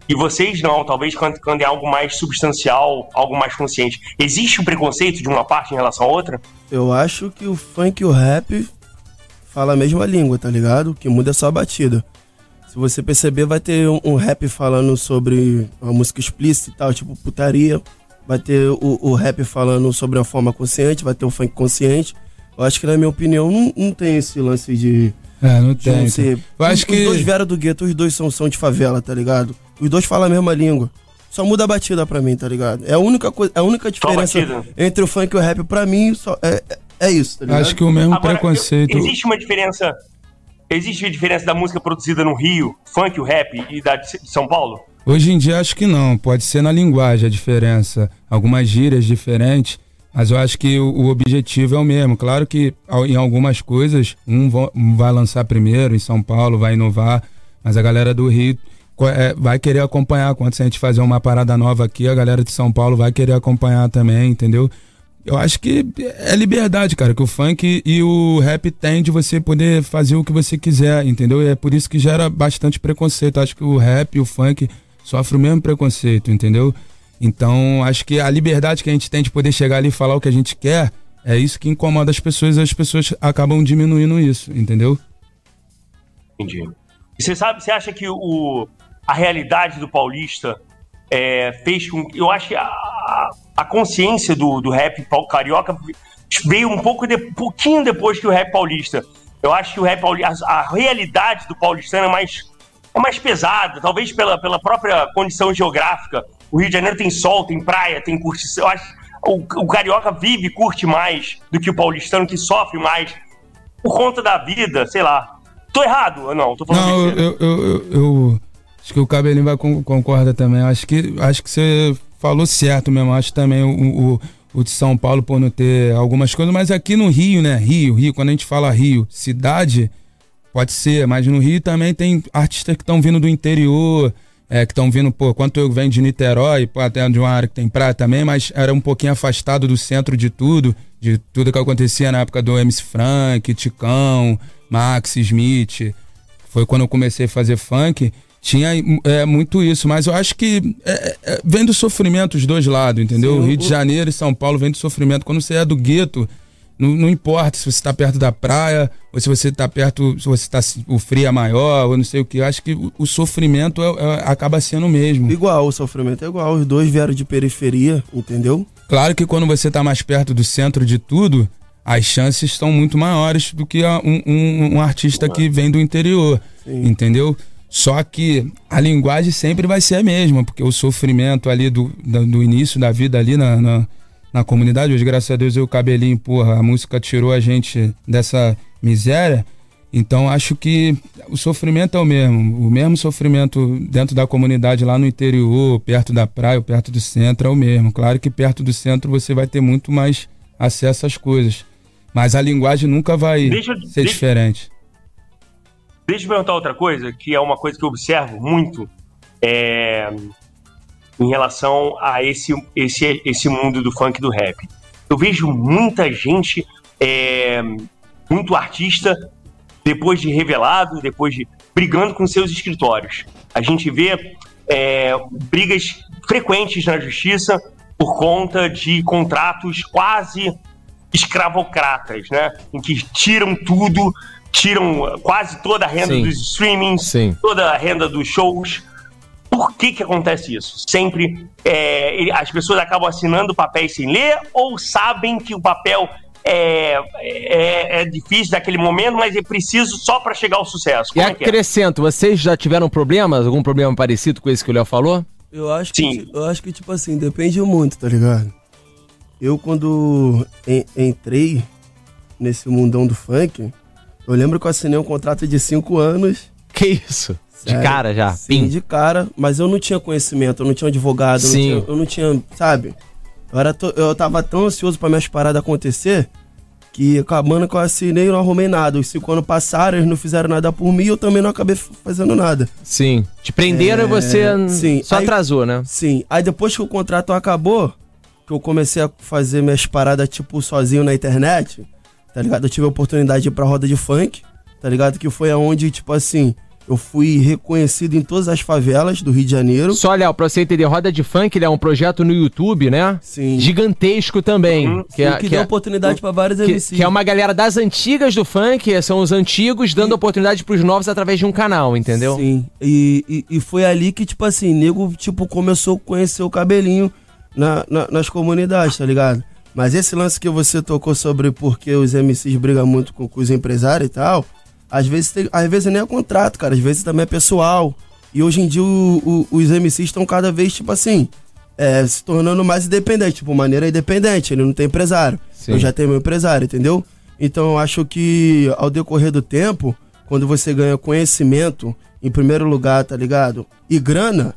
E vocês não, talvez quando, quando é algo mais substancial, algo mais consciente. Existe um preconceito de uma parte em relação à outra? Eu acho que o funk e o rap falam a mesma língua, tá ligado? O que muda é só a batida. Se você perceber, vai ter um, um rap falando sobre uma música explícita e tal, tipo putaria. Vai ter o, o rap falando sobre uma forma consciente, vai ter o funk consciente. Eu acho que, na minha opinião, não, não tem esse lance de. É, não de não tem. ser- Eu acho os, que- os dois vieram do gueto, os dois são, são de favela, tá ligado? Os dois falam a mesma língua. Só muda a batida pra mim, tá ligado? É a única, coisa, a única diferença entre o funk e o rap pra mim só é, é- isso, tá ligado? Acho que o mesmo Agora, preconceito. eu- Existe uma diferença. Existe uma diferença da música produzida no Rio, funk, o rap, e da de São Paulo? Hoje em dia acho que não, pode ser na linguagem a diferença, algumas gírias diferentes, mas eu acho que o, o objetivo é o mesmo. Claro que em algumas coisas um, vai lançar primeiro, em São Paulo vai inovar, mas a galera do Rio é, vai querer acompanhar. Quando a gente fazer uma parada nova aqui, a galera de São Paulo vai querer acompanhar também, entendeu? Eu acho que é liberdade, cara, que o funk e o rap tem de você poder fazer o que você quiser, entendeu? E é por isso que gera bastante preconceito. Acho que o rap e o funk sofrem o mesmo preconceito, entendeu? Então, acho que a liberdade que a gente tem de poder chegar ali e falar o que a gente quer, é isso que incomoda as pessoas e as pessoas acabam diminuindo isso, entendeu? Entendi. E você sabe, você acha que o, a realidade do paulista é, fez com eu acho que a, a consciência do, do rap carioca veio um pouco de, pouquinho depois que o rap paulista. Eu acho que o rap paulista, a, a realidade do paulistano é mais é mais pesada, talvez pela, pela própria condição geográfica. O Rio de Janeiro tem sol, tem praia, tem curtição. Eu acho que o, o carioca vive e curte mais do que o paulistano que sofre mais por conta da vida, sei lá. Tô errado ou não? Tô falando Não, eu, eu, eu, eu- acho que o Cabelinho vai con- concorda também. Acho que acho que você falou certo mesmo. Acho também o, o, o de São Paulo por não ter algumas coisas, mas aqui no Rio, né? Rio, Rio, quando a gente fala Rio, cidade, pode ser, mas no Rio também tem artistas que estão vindo do interior, é, que estão vindo, pô, quanto eu venho de Niterói, pô, até de uma área que tem praia também, mas era um pouquinho afastado do centro de tudo, de tudo que acontecia na época do MC Frank, Ticão, Max Smith. Foi quando eu comecei a fazer funk. Tinha é, muito isso, mas eu acho que é, é, vem do sofrimento os dois lados, entendeu? Sim, Rio de o- Janeiro e São Paulo vem do sofrimento. Quando você é do gueto, não, não importa se você está perto da praia, ou se você está perto, se você está o frio é maior, ou não sei o que. Eu acho que o, o sofrimento é- é- acaba sendo o mesmo. Igual, o sofrimento é igual. Os dois vieram de periferia, entendeu? Claro que quando você está mais perto do centro de tudo, as chances estão muito maiores do que um, um- um artista que vem do interior, Sim. entendeu? Só que a linguagem sempre vai ser a mesma, porque o sofrimento ali do, do, início da vida ali na, na, na comunidade, hoje, graças a Deus, eu e o cabelinho, porra, a música tirou a gente dessa miséria. Então acho que o sofrimento é o mesmo. O mesmo sofrimento dentro da comunidade lá no interior, perto da praia, ou perto do centro, é o mesmo. Claro que perto do centro você vai ter muito mais acesso às coisas. Mas a linguagem nunca vai Deixa ser deixa- diferente. Deixa eu perguntar outra coisa, que é uma coisa que eu observo muito é, em relação a esse, esse, esse mundo do funk e do rap. Eu vejo muita gente, é, muito artista, depois de revelado, depois de brigando com seus escritórios. A gente vê é, brigas frequentes na justiça por conta de contratos quase escravocratas, né? Em que tiram tudo, tiram quase toda a renda Sim. dos streamings, Sim. toda a renda dos shows. Por que que acontece isso? Sempre é, ele- as pessoas acabam assinando papéis sem ler ou sabem que o papel é, é, é difícil daquele momento, mas é preciso só para chegar ao sucesso. E Como é que é? acrescento, vocês já tiveram problemas? Algum problema parecido com esse que o Léo falou? Eu acho que, Sim. eu acho que, tipo assim, depende muito, tá ligado? Eu, quando en- entrei nesse mundão do funk, eu lembro que eu assinei um contrato de cinco anos. Que isso? De sério. cara já. Sim, Pim. de cara, mas eu não tinha conhecimento, eu não tinha advogado, eu não Sim. tinha, eu não tinha, sabe? Eu, era to- eu tava tão ansioso pra minhas paradas acontecer que acabando que eu assinei eu não arrumei nada. Os cinco anos passaram, eles não fizeram nada por mim e eu também não acabei fazendo nada. Sim. Te prenderam É, e você hum, sim. só Aí- atrasou, né? Sim, aí depois que o contrato acabou, que eu comecei a fazer minhas paradas, tipo, sozinho na internet, tá ligado? Eu tive a oportunidade de ir pra roda de funk, tá ligado? Que foi aonde, tipo assim, eu fui reconhecido em todas as favelas do Rio de Janeiro. Só, Léo, pra você entender, Roda de Funk, ele é um projeto no YouTube, né? Sim. Gigantesco também. Uhum. Que, é, que, que, deu é, oportunidade pra vários que, MCs. que é uma galera das antigas do funk, são os antigos, dando oportunidade pros novos através de um canal, entendeu? Sim. E, e, e foi ali que, tipo assim, nego, tipo, começou a conhecer o cabelinho na, na- nas comunidades, tá ligado? Mas esse lance que você tocou sobre porque os MCs brigam muito com, com os empresários e tal, às vezes, tem, às vezes nem é contrato, cara, às vezes também é pessoal. E hoje em dia o- o- os MCs estão cada vez, tipo assim, é, se tornando mais independente, tipo, maneira independente, ele não tem empresário. Sim. Eu já tenho meu empresário, entendeu? Então eu acho que ao decorrer do tempo, quando você ganha conhecimento, em primeiro lugar, tá ligado? E grana,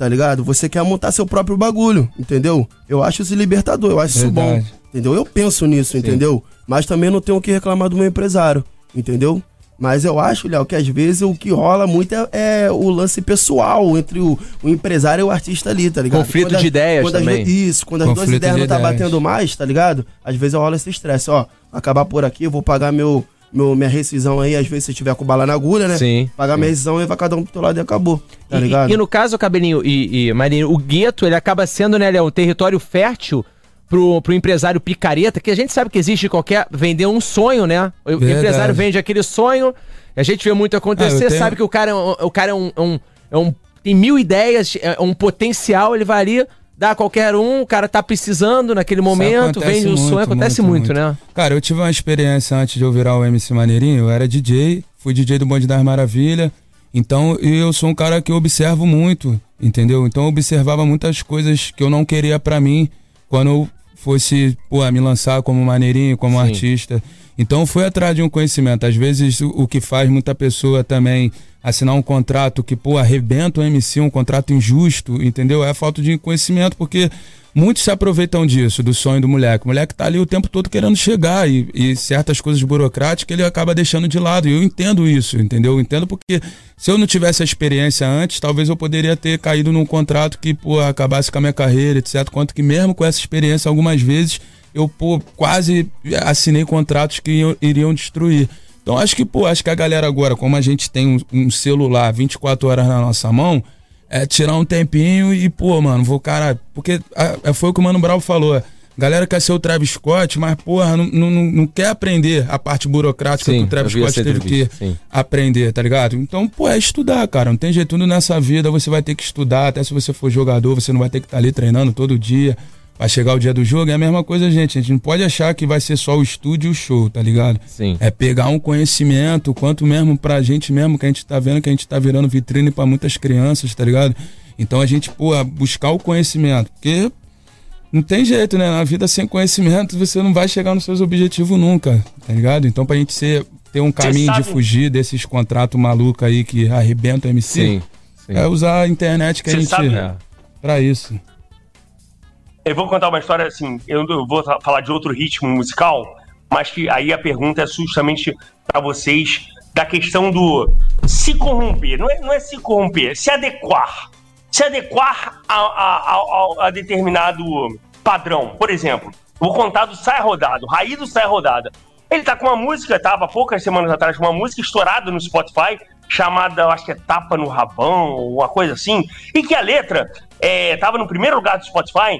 tá ligado? Você quer montar seu próprio bagulho, entendeu? Eu acho isso libertador, eu acho isso bom, Verdade. entendeu? Eu penso nisso, entendeu? Mas também não tenho o que reclamar do meu empresário, entendeu? Mas eu acho, Léo, que às vezes o que rola muito é, é o lance pessoal entre o, o empresário e o artista ali, tá ligado? Conflito Quando de ideias quando as também. du- isso, quando as duas Conflito ideias de não tá ideias. batendo mais, tá ligado? Às vezes rola esse estresse, ó. Acabar por aqui, eu vou pagar meu, meu, minha rescisão aí, às vezes se tiver com bala na agulha, né? Sim, Pagar sim. minha rescisão e vai cada um pro teu lado e acabou, tá E- ligado? E, e no caso, Cabelinho e, e Marinho, o gueto, ele acaba sendo, né, Léo, um território fértil pro, pro empresário picareta, que a gente sabe que existe qualquer... Vender um sonho, né? O Verdade. empresário vende aquele sonho, a gente vê muito Ah, acontecer, eu tenho- sabe que o cara, é um- o cara é um... é um- é um- tem mil ideias, é um potencial, ele vai ali, dá a qualquer um, o cara tá precisando naquele momento, vende o sonho, acontece muito, muito, né? Cara, eu tive uma experiência antes de eu virar o MC Maneirinho, eu era DJ, fui DJ do Bonde das Maravilhas, então eu sou um cara que eu observo muito, entendeu? Então eu observava muitas coisas que eu não queria pra mim quando eu fosse, pô, me lançar como maneirinho, como Sim. artista. Então fui atrás de um conhecimento. Às vezes o, o que faz muita pessoa também assinar um contrato que, pô, arrebenta o MC, um contrato injusto, entendeu? É a falta de conhecimento, porque muitos se aproveitam disso, do sonho do moleque. O moleque tá ali o tempo todo querendo chegar e, e certas coisas burocráticas ele acaba deixando de lado. E eu entendo isso, entendeu? Eu entendo porque se eu não tivesse a experiência antes, talvez eu poderia ter caído num contrato que, pô, acabasse com a minha carreira, etc. Quanto que mesmo com essa experiência, algumas vezes eu, pô, quase assinei contratos que iam- iriam destruir. Então acho que, pô, acho que a galera agora, como a gente tem um, um celular 24 horas na nossa mão, é tirar um tempinho e, pô, mano, vou, cara. Porque ah, foi o que o Mano Bravo falou. Galera quer ser o Travis Scott, mas, porra, não, não, não quer aprender a parte burocrática Sim, que o Travis Scott teve que sim. aprender, tá ligado? Então, pô, é estudar, cara. Não tem jeito tudo nessa vida, você vai ter que estudar. Até se você for jogador, você não vai ter que estar ali treinando todo dia. Vai chegar o dia do jogo, é a mesma coisa, gente. A gente não pode achar que vai ser só o estúdio e o show, tá ligado? Sim. É pegar um conhecimento, quanto mesmo pra gente mesmo, que a gente tá vendo que a gente tá virando vitrine pra muitas crianças, tá ligado? Então a gente, pô, buscar o conhecimento. Porque não tem jeito, né? Na vida sem conhecimento você não vai chegar nos seus objetivos nunca, tá ligado? Então pra gente ser, ter um caminho de fugir desses contratos malucos aí que arrebentam o MC, Sim. sim. é usar a internet que a Você gente... sabe- É. Pra isso. Eu vou contar uma história assim, eu vou fa- falar de outro ritmo musical, mas que aí a pergunta é justamente para vocês da questão do se corromper. Não é, não é se corromper, é se adequar. Se adequar a, a, a- a determinado padrão. Por exemplo, vou contar do Sai Rodado, Raí do Sai Rodada. Ele tá com uma música, tava poucas semanas atrás, com uma música estourada no Spotify, chamada, acho que é Tapa no Rabão, uma coisa assim, e que a letra é, tava no primeiro lugar do Spotify,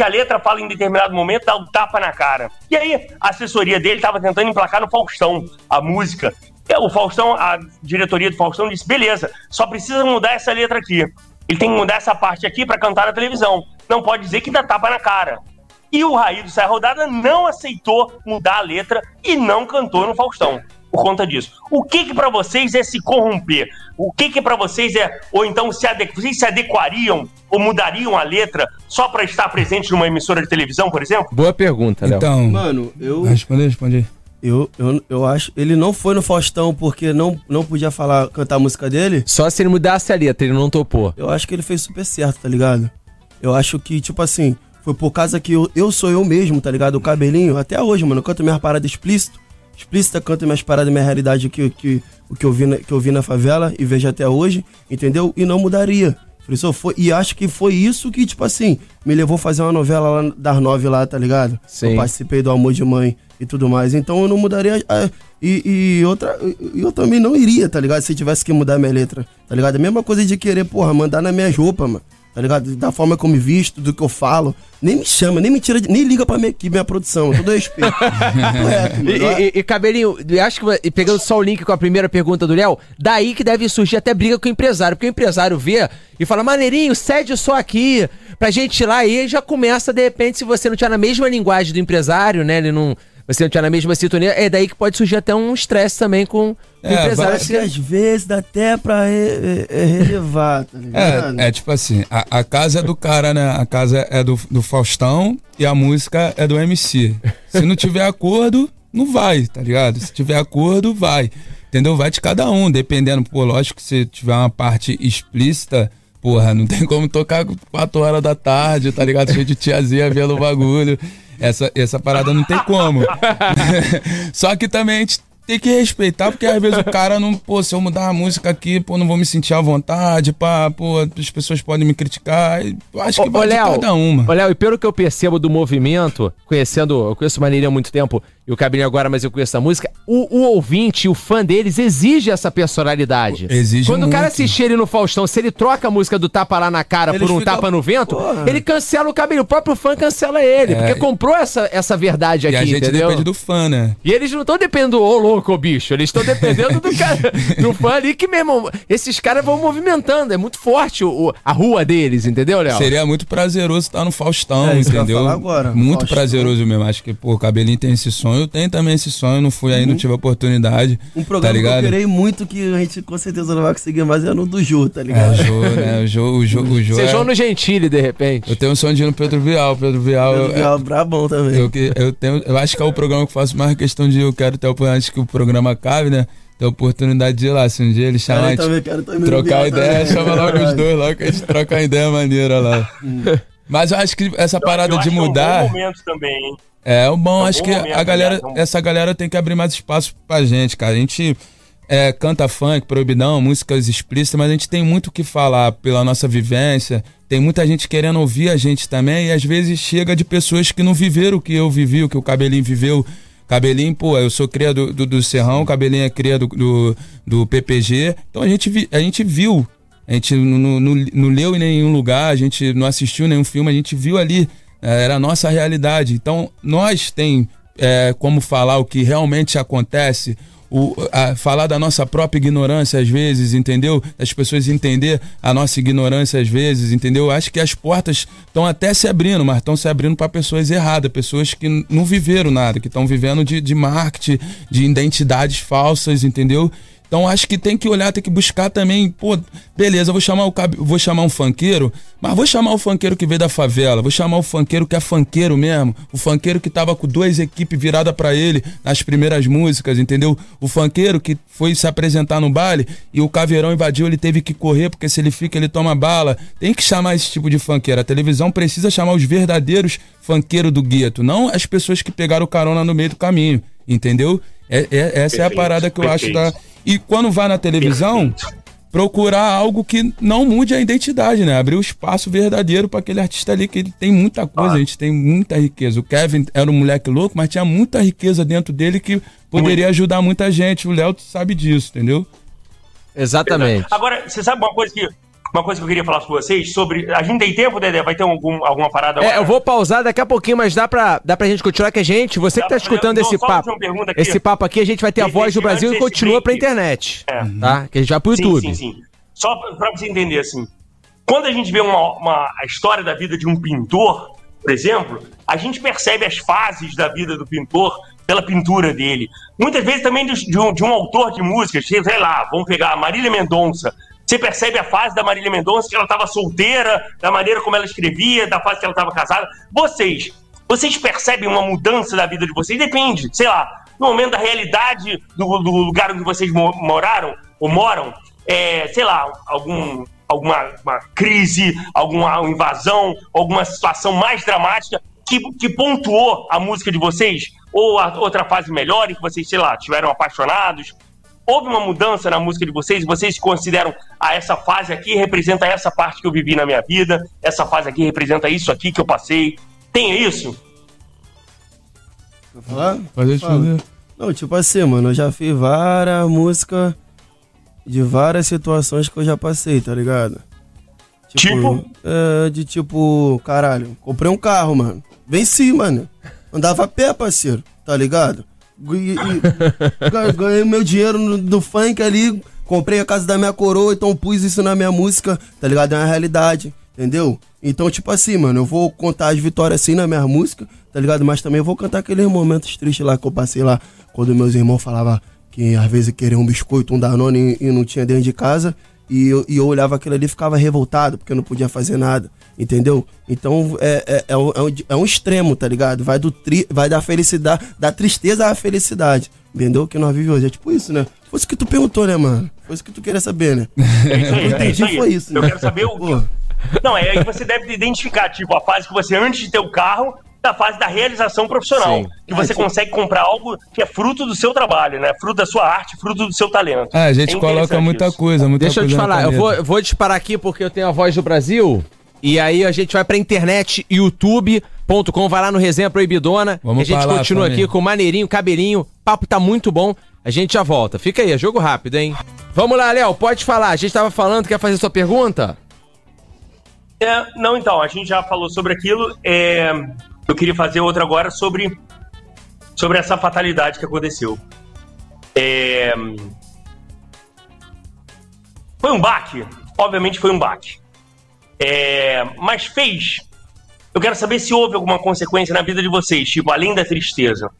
que a letra fala em determinado momento, dá um tapa na cara. E aí, a assessoria dele tava tentando emplacar no Faustão a música. E O Faustão, a diretoria do Faustão disse: beleza, só precisa mudar essa letra aqui. Ele tem que mudar essa parte aqui pra cantar na televisão. Não pode dizer que dá tapa na cara. E o Raí do Sai Rodada não aceitou mudar a letra e não cantou no Faustão por conta disso. O que que para vocês é se corromper? O que que para vocês é ou então se ade vocês se adequariam ou mudariam a letra só para estar presente numa emissora de televisão, por exemplo? Boa pergunta, Léo. Então, Mano, eu. responde, responde. Eu, eu, eu acho. Ele não foi no Faustão porque não, não podia falar, cantar a música dele. Só se ele mudasse a letra, ele não topou. Eu acho que ele fez super certo, tá ligado? Eu acho que, tipo assim, foi por causa que eu, eu sou eu mesmo, tá ligado? O cabelinho, até hoje, mano, eu canto minhas paradas explícito. Explícita, canto minhas paradas, minha realidade, que, que, o que eu, vi na, que eu vi na favela e vejo até hoje, entendeu? E não mudaria. Foi, e acho que foi isso que, tipo assim, me levou a fazer uma novela lá das nove lá, tá ligado? Sim. Eu participei do Amor de Mãe e tudo mais. Então eu não mudaria. ah, E, e outra, e eu também não iria, tá ligado? Se tivesse que mudar minha letra, tá ligado? A mesma coisa de querer, porra, mandar nas minhas roupas, mano. Tá ligado? Da forma eu me visto, do que eu falo. Nem me chama, nem me tira, de- nem liga pra minha equipe, minha produção. Todo respeito. Correto, E, e- e, Cabelinho, eu acho que pegando só o link com a primeira pergunta do Léo, daí que deve surgir até briga com o empresário, porque o empresário vê e fala, maneirinho, cede só aqui, pra gente ir lá, e aí já começa, de repente, se você não tiver na mesma linguagem do empresário, né, ele não, você não tiver na mesma sintonia, é daí que pode surgir até um estresse também com, com o É, empresário. Acho que às vezes dá até pra re- é, é relevar, tá ligado? É, é tipo assim, a, a casa é do cara, né? A casa é do, do Faustão e a música é do MC. Se não tiver acordo, não vai, tá ligado? Se tiver acordo, vai. Entendeu? Vai de cada um, dependendo. Pô, lógico que se tiver uma parte explícita, porra, não tem como tocar 4 horas da tarde, tá ligado? Cheio de tiazinha vendo o bagulho. Essa, essa parada não tem como. Só que também a gente tem que respeitar, porque às vezes o cara não, pô, se eu mudar a música aqui, pô, não vou me sentir à vontade, pá, pô, as pessoas podem me criticar. Eu acho que Ô, vai ô, Léo, cada uma. Ô, Léo, e pelo que eu percebo do movimento, conhecendo, eu conheço o Maneirinho há muito tempo e o Cabelinho agora, mas eu conheço a música, o, o ouvinte, o fã deles, exige essa personalidade. Exige Quando o cara muito. assistir ele no Faustão, se ele troca a música do tapa lá na cara Eles por um ficam- tapa no vento, Porra. ele cancela o Cabelinho. O próprio fã cancela ele, porque comprou essa, essa verdade É. E aqui, a gente entendeu? depende do fã, né? E eles não estão dependendo do ô louco, bicho. Eles estão dependendo do cara, do fã ali que, meu irmão, esses caras vão movimentando. É muito forte o, o- a rua deles, entendeu, Léo? Seria muito prazeroso estar no Faustão, É, isso que eu ia entendeu? falar agora, muito Faustão. prazeroso mesmo. Acho que, pô, o Cabelinho tem esse sonho, eu tenho também esse sonho, não fui aí, não tive a oportunidade. Um tá programa que eu ligado? querei muito que a gente com certeza não vai conseguir mais é no do Ju, tá É, ligado? o Jô, né? O Jô, o Jô, o Jô. Sejam É... no Gentili, de repente. Eu tenho um sonho de ir no Pedro Vial. Pedro Vial. Eu, eu- eu, brabão também. Eu, eu, tenho, eu acho que é o programa que eu faço mais questão de eu quero ter a oportunidade antes que o programa acabe, né? Ter a oportunidade de ir lá. Se um dia ele chamar, a Cara, eu gente também quero também no trocar ideia, também. chama logo os dois, logo que a gente troca uma ideia maneira lá. Mas eu acho que essa parada Eu de acho que É um mudar. bom momento também, hein? É, o bom, É um acho bom que momento, a galera, é um- essa galera tem que abrir mais espaço pra gente, cara. A gente é, canta funk, proibidão, músicas explícitas, mas a gente tem muito o que falar pela nossa vivência. Tem muita gente querendo ouvir a gente também, e às vezes chega de pessoas que não viveram o que eu vivi, o que o Cabelinho viveu. Cabelinho, pô, eu sou cria do, do, do Serrão, Cabelinho é cria do, do, do PPG. Então a gente, vi, a gente viu, a gente não, não, não leu em nenhum lugar, a gente não assistiu nenhum filme, a gente viu ali, era a nossa realidade. Então nós tem é, como falar o que realmente acontece, o, a- falar da nossa própria ignorância às vezes, entendeu? As pessoas entender a nossa ignorância às vezes, entendeu? Eu Acho que as portas estão até se abrindo, mas estão se abrindo para pessoas erradas, pessoas que não viveram nada, que estão vivendo de, de marketing, de identidades falsas, entendeu? Então acho que tem que olhar, tem que buscar também, pô, beleza, vou chamar o vou chamar um funkeiro, mas vou chamar o funkeiro que veio da favela, vou chamar o funkeiro que é funkeiro mesmo, o funkeiro que tava com duas equipes viradas pra ele nas primeiras músicas, entendeu? O funkeiro que foi se apresentar no baile e o caveirão invadiu, ele teve que correr porque se ele fica ele toma bala. Tem que chamar esse tipo de funkeiro. A televisão precisa chamar os verdadeiros funkeiros do gueto, não as pessoas que pegaram carona no meio do caminho, entendeu? É, é- essa é a Perfeito, parada que eu acho da perfeito. E quando vai na televisão, procurar algo que não mude a identidade, né? Abrir o espaço verdadeiro para aquele artista ali, que ele tem muita coisa, Ah. a gente tem muita riqueza. O Kevin era um moleque louco, mas tinha muita riqueza dentro dele que poderia ajudar muita gente. O Léo sabe disso, entendeu? Exatamente. Agora, você sabe uma coisa que. Uma coisa que eu queria falar com vocês sobre. A gente tem tempo, Dedé? Vai ter algum, alguma parada É, eu vou pausar daqui a pouquinho, mas dá pra, dá pra gente continuar que a gente, você que tá Dá pra- escutando não, esse papo, esse papo aqui, a gente vai ter a Esse- voz do Brasil e continua pra break. internet, É. tá? Que a gente vai pro YouTube. Sim, sim, sim. Só pra, pra você entender, assim. Quando a gente vê uma, uma- a história da vida de um pintor, por exemplo, a gente percebe as fases da vida do pintor pela pintura dele. Muitas vezes também de, de, um, de um, autor de música, sei lá, vamos pegar a Marília Mendonça. Você percebe a fase da Marília Mendonça, que ela estava solteira, da maneira como ela escrevia, da fase que ela estava casada. Vocês, vocês percebem uma mudança da vida de vocês? Depende, sei lá, no momento da realidade do, do lugar onde vocês moraram ou moram, é, sei lá, algum, alguma crise, alguma invasão, alguma situação mais dramática que, que pontuou a música de vocês? Ou a outra fase melhor em que vocês, sei lá, estiveram apaixonados? Houve uma mudança na música de vocês? Vocês consideram ah, essa fase aqui representa essa parte que eu vivi na minha vida, essa fase aqui representa isso aqui que eu passei? Tem isso? Quer falar? Pode fazer. Não, tipo assim, mano, eu já fiz várias músicas de várias situações que eu já passei, tá ligado? Tipo? tipo? É, de tipo, caralho, comprei um carro, mano. Venci, mano. Andava a pé, parceiro, tá ligado? ganhei meu dinheiro do funk ali, comprei a casa da minha coroa, então pus isso na minha música, tá ligado? É uma realidade, entendeu? Então, tipo assim, mano, eu vou contar as vitórias assim na minha música, tá ligado? Mas também vou cantar aqueles momentos tristes lá que eu passei lá, quando meus irmãos falavam que às vezes queriam um biscoito, um danone e, e não tinha dentro de casa. E eu, e eu olhava aquilo ali e ficava revoltado, porque eu não podia fazer nada, entendeu? Então é, é, é, um, é, um, é um extremo, tá ligado? Vai, do tri, vai da felicidade, da tristeza à felicidade, entendeu? Que nós vivemos hoje. É tipo isso, né? Foi isso que tu perguntou, né, mano? Foi isso que tu queria saber, né? É isso aí, eu entendi, é foi isso. Né? Eu quero saber o que. Não, é aí você deve identificar, tipo, a fase que você, antes de ter o carro, da fase da realização profissional. Sim. Que você é, consegue comprar algo que é fruto do seu trabalho, né? Fruto da sua arte, fruto do seu talento. É, a gente é coloca muita isso. coisa, muita Deixa coisa eu te falar, eu vou, vou disparar aqui porque eu tenho a voz do Brasil. E aí a gente vai pra internet, youtube.com, vai lá no Resenha Proibidona. Vamos a gente continua aqui com o maneirinho, cabelinho. O papo tá muito bom. A gente já volta. Fica aí, é jogo rápido, hein? Vamos lá, Léo, pode falar. A gente tava falando, quer fazer sua pergunta? É, não, então, a gente já falou sobre aquilo. É, eu queria fazer outra agora sobre, sobre essa fatalidade que aconteceu. É... Foi um baque? Obviamente foi um baque. É... Mas fez. Eu quero saber se houve alguma consequência na vida de vocês, tipo, além da tristeza.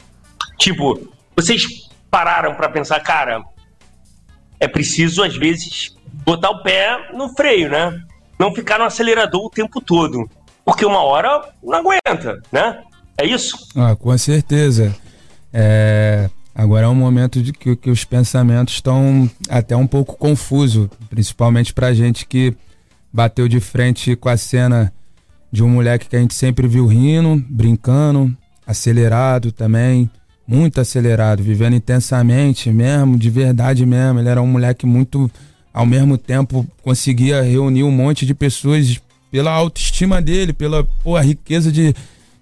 Tipo, vocês pararam para pensar, cara, é preciso às vezes botar o pé no freio, né? Não ficar no acelerador o tempo todo porque uma hora não aguenta, né? É isso? Ah, com certeza. É, agora é um momento de que, que os pensamentos estão até um pouco confusos, principalmente pra gente que bateu de frente com a cena de um moleque que a gente sempre viu rindo, brincando, acelerado também, muito acelerado, vivendo intensamente mesmo, de verdade mesmo. Ele era um moleque muito, ao mesmo tempo, conseguia reunir um monte de pessoas pela autoestima dele, pela porra, riqueza de,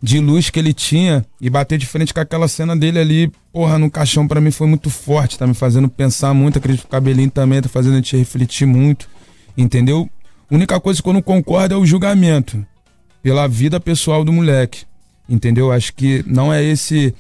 de luz que ele tinha e bater de frente com aquela cena dele ali, porra, no caixão para mim foi muito forte, tá me fazendo pensar muito, acredito que o cabelinho também tá fazendo a gente refletir muito, entendeu? A única coisa que eu não concordo é o julgamento pela vida pessoal do moleque, entendeu? Acho que não é esse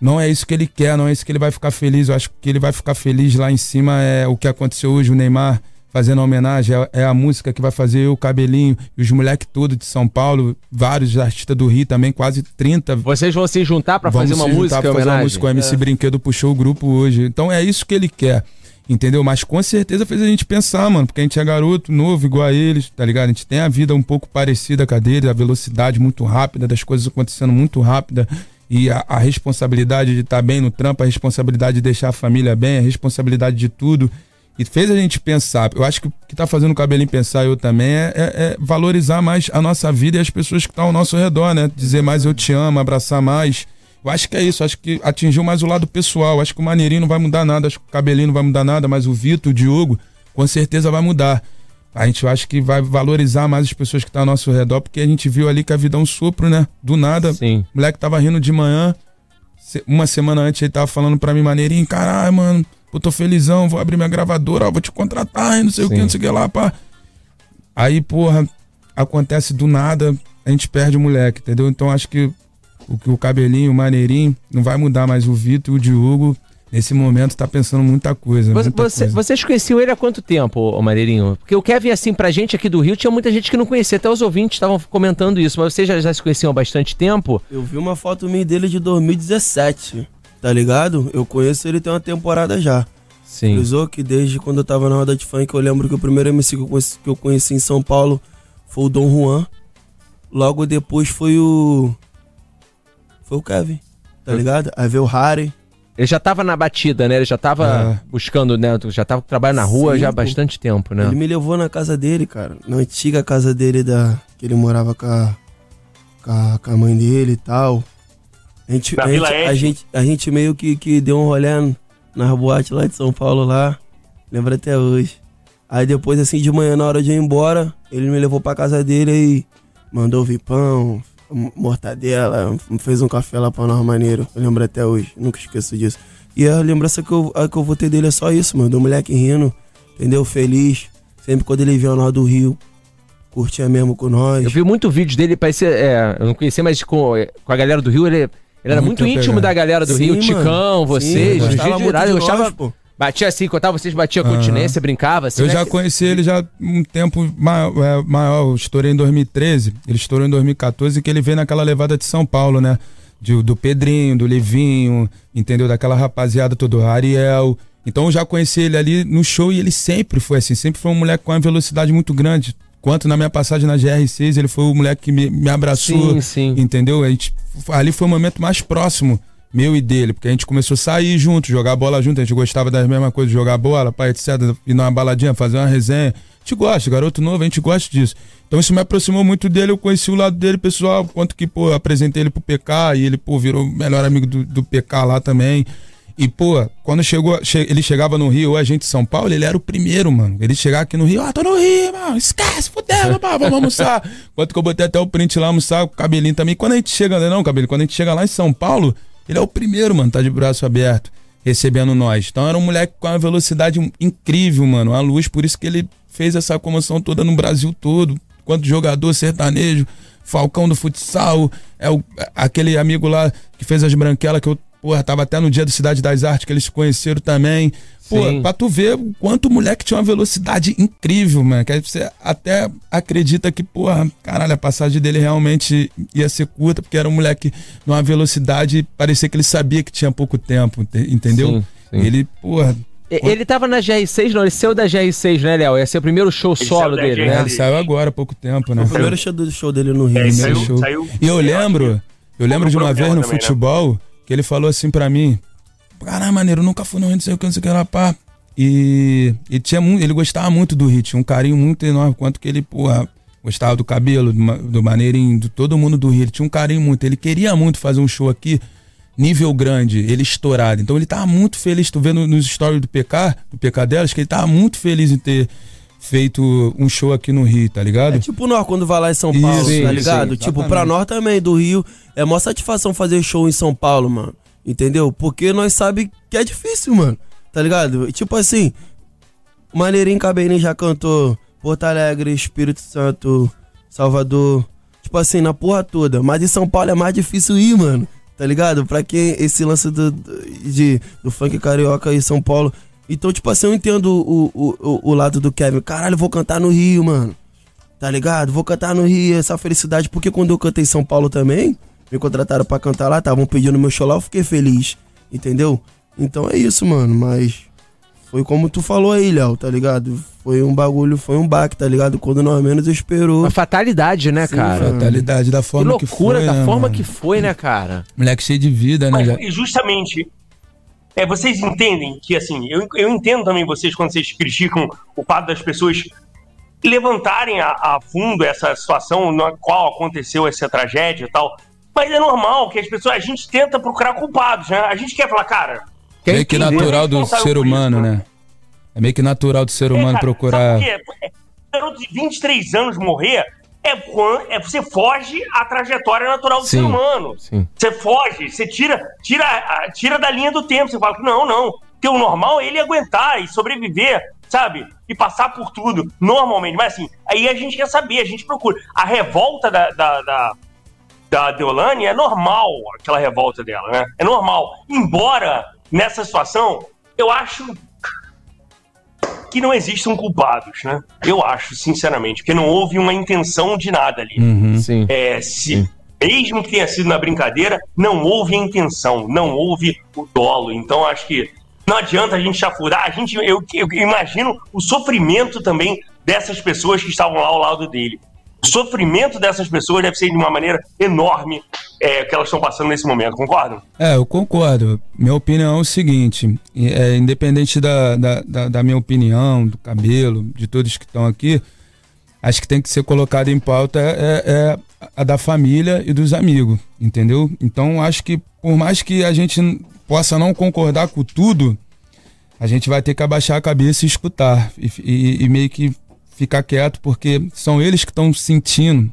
não é isso que ele quer, não é isso que ele vai ficar feliz. Eu acho que ele vai ficar feliz lá em cima é o que aconteceu hoje, o Neymar fazendo homenagem, é, é, a música que vai fazer o Cabelinho e os moleques todos de São Paulo, vários artistas do Rio também, quase 30. Vocês vão se juntar para fazer uma música pra fazer uma música, o MC é. Brinquedo puxou o grupo hoje. Então é isso que ele quer. Entendeu? Mas com certeza fez a gente pensar, mano, porque a gente é garoto, novo, igual a eles, tá ligado? A gente tem a vida um pouco parecida com a dele, a velocidade muito rápida, das coisas acontecendo muito rápida e a, a responsabilidade de estar tá bem no trampo, a responsabilidade de deixar a família bem, a responsabilidade de tudo. E fez a gente pensar. Eu acho que o que está fazendo o cabelinho pensar, eu também, é, é, é, valorizar mais a nossa vida e as pessoas que estão ao nosso redor, né? Dizer mais eu te amo, abraçar mais. Eu acho que é isso, acho que atingiu mais o lado pessoal. Acho que o Maneirinho não vai mudar nada, acho que o cabelinho não vai mudar nada, mas o Vitor, o Diogo, com certeza vai mudar. A gente acha que vai valorizar mais as pessoas que estão ao nosso redor, porque a gente viu ali que a vida é um sopro, né? Do nada. Sim. O moleque tava rindo de manhã. Uma semana antes ele tava falando pra mim, maneirinho, caralho, mano eu tô felizão, vou abrir minha gravadora, ó, vou te contratar, não sei Sim. o que, não sei o que lá, pá. Aí, porra, acontece do nada, a gente perde o moleque, entendeu? Então acho que o, o cabelinho, o maneirinho, não vai mudar mais o Vitor e o Diogo. nesse momento tá pensando muita coisa. Você, muita você- coisa. vocês conheciam ele há quanto tempo, ô Maneirinho? Porque o Kevin, assim, pra gente aqui do Rio, tinha muita gente que não conhecia. Até os ouvintes estavam comentando isso. Mas vocês já, já se conheciam há bastante tempo? Eu vi uma foto minha dele de 2017, tá ligado? Eu conheço ele tem uma temporada já. Sim. Frisou que desde quando eu tava na roda de funk, eu lembro que o primeiro MC que eu conheci, que eu conheci em São Paulo foi o Dom Juan. Logo depois foi o. Foi o Kevin, tá ligado? Aí veio o Harry. Ele já tava na batida, né? Ele já tava É. buscando, né? Já tava trabalhando na rua Sim, já há bastante tempo, né? Ele me levou na casa dele, cara. Na antiga casa dele, da, que ele morava com a, com a, com a mãe dele e tal. A gente, Na a, gente, a, gente, a gente meio que, que deu um rolê nas boates lá de São Paulo lá. Lembro até hoje. Aí depois, assim, de manhã, na hora de ir embora, ele me levou pra casa dele e mandou vir pão, mortadela, fez um café lá pra nós maneiro. Eu lembro até hoje, nunca esqueço disso. E a lembrança que eu, que eu vou ter dele é só isso, mano. Do moleque rindo, entendeu? Feliz. Sempre quando ele vinha nós do Rio, curtia mesmo com nós. Eu vi muito vídeo dele, parecia. É, eu não conhecia, mas com, com a galera do Rio, ele, ele era muito, Muito íntimo pegado. da galera do Sim, Rio. mano. Ticão, Sim, vocês, os gostava de de eu gostava. nós, pô. Batia assim, contava, vocês batiam a Aham. continência, brincava assim. Eu né? já conheci ele já um tempo ma- é, maior. Eu estourei em 2013, ele estourou em 2014, que ele veio naquela levada de São Paulo, né? De- do Pedrinho, do Livinho, entendeu? Daquela rapaziada toda, o Ariel. Então eu já conheci ele ali no show e ele sempre foi assim, sempre foi um moleque com uma velocidade muito grande. Quanto na minha passagem na GR6, ele foi o moleque que me, me abraçou, Sim, sim. entendeu? A gente, ali foi o momento mais próximo meu e dele, porque a gente começou a sair junto, jogar bola junto, a gente gostava das mesmas coisas, jogar bola, pai, etc, ir numa baladinha, fazer uma resenha. A gente gosta, garoto novo, a gente gosta disso. Então isso me aproximou muito dele, eu conheci o lado dele pessoal, quanto que, pô, apresentei ele pro PK e ele, pô, virou o melhor amigo do, do PK lá também. E, pô, quando chegou, che- ele chegava no Rio, ou a gente em São Paulo, ele era o primeiro, mano. Ele chegava aqui no Rio, ah, tô no Rio, mano, esquece, fudeu, vamos almoçar. Quanto que eu botei até o print lá almoçar o cabelinho também. Quando a gente chega, não, cabelinho, quando a gente chega lá em São Paulo, ele é o primeiro, mano, tá de braço aberto, recebendo nós. Então era um moleque com uma velocidade incrível, mano, uma luz, por isso que ele fez essa comoção toda no Brasil todo. Quanto jogador sertanejo, Falcão do futsal, é o, aquele amigo lá que fez as branquelas que eu, porra, tava até no dia do Cidade das Artes que eles se conheceram também. Pô, Sim. pra tu ver o quanto o moleque tinha uma velocidade incrível, mano. Que aí você até acredita que, porra, caralho, a passagem dele realmente ia ser curta, porque era um moleque numa velocidade, parecia que ele sabia que tinha pouco tempo, ente- entendeu? Sim, sim. Ele, porra, Ele tava na GR6, não, ele saiu da GR6, né, Léo? Ia ser o primeiro show Ele solo dele, GR6. né? ele saiu agora há pouco tempo, né? O primeiro show do show dele no Rio. É, né? saiu, show. saiu. E eu lembro, eu lembro de uma vez no também, né? Que ele falou assim pra mim: Caralho, maneiro, nunca fui no Rio, não sei o que, não sei o que lá, pá. E, e tinha muito, ele gostava muito do tinha um carinho muito enorme, quanto que ele, porra, gostava do cabelo, do, do maneirinho, de todo mundo do Rio. Tinha um carinho muito, ele queria muito fazer um show aqui, nível grande, ele estourado. Então ele tava muito feliz, tu vendo nos stories do PK, do PK delas, que ele tava muito feliz em ter feito um show aqui no Rio, tá ligado? É tipo nós quando vai lá em São Paulo, Isso, tá ligado? sim, tipo, pra nós também, do Rio, é maior satisfação fazer show em São Paulo, mano. Entendeu? Porque nós sabe que é difícil, mano. Tá ligado? Tipo assim, Maneirinho Cabelinho já cantou Porto Alegre, Espírito Santo, Salvador. Tipo assim, na porra toda. Mas em São Paulo é mais difícil ir, mano. Tá ligado? Pra quem esse lance do, do- de, do funk carioca e São Paulo. Então, tipo assim, eu entendo o, o, o, o lado do Kevin. Caralho, eu vou cantar no Rio, mano. Tá ligado? Vou cantar no Rio, essa felicidade. Porque quando eu cantei em São Paulo também, me contrataram pra cantar lá, estavam pedindo meu show lá, eu fiquei feliz. Entendeu? Então é isso, mano. Mas foi como tu falou aí, Léo, tá ligado? Foi um bagulho, foi um baque, tá ligado? Quando nós menos esperou. Uma fatalidade, né, Sim, cara? Fatalidade da Que forma que, loucura foi, da né, forma mano? que foi, né, cara? Moleque cheio de vida, né? Mas, já- e justamente, é, vocês entendem que, assim, eu, eu entendo também vocês quando vocês criticam o fato das pessoas levantarem a, a fundo essa situação na qual aconteceu essa tragédia e tal. Mas é normal que as pessoas, a gente tenta procurar culpados, né? A gente quer falar, cara. meio que natural é do ser isso, humano, né? É meio que natural do ser É, humano cara, procurar. É, garoto de 23 anos morrer é é, você foge à trajetória natural do Sim. ser humano. Sim. Você foge, você tira, tira, a- tira da linha do tempo. Você fala que não, não. Porque o normal é ele aguentar e sobreviver, sabe? E passar por tudo, normalmente. Mas assim, aí a gente quer saber, a gente procura. A revolta da, da, da, da Deolane é normal, aquela revolta dela, né? É normal. Embora nessa situação, eu acho que não existam culpados, né? Eu acho, sinceramente, porque não houve uma intenção de nada ali. Uhum. Sim. É, se, mesmo que tenha sido na brincadeira, não houve a intenção, não houve o dolo. Então, acho que não adianta a gente chafurar. A gente, eu, eu imagino o sofrimento também dessas pessoas que estavam lá ao lado dele. O sofrimento dessas pessoas deve ser de uma maneira enorme é, que elas estão passando nesse momento, concordam? É, eu concordo. Minha opinião é o seguinte: é, independente da, da, da, da minha opinião, do cabelo, de todos que estão aqui, acho que tem que ser colocado em pauta é, é, a da família e dos amigos, entendeu? Então acho que por mais que a gente possa não concordar com tudo, a gente vai ter que abaixar a cabeça e escutar e, e, e meio que ficar quieto, porque são eles que estão sentindo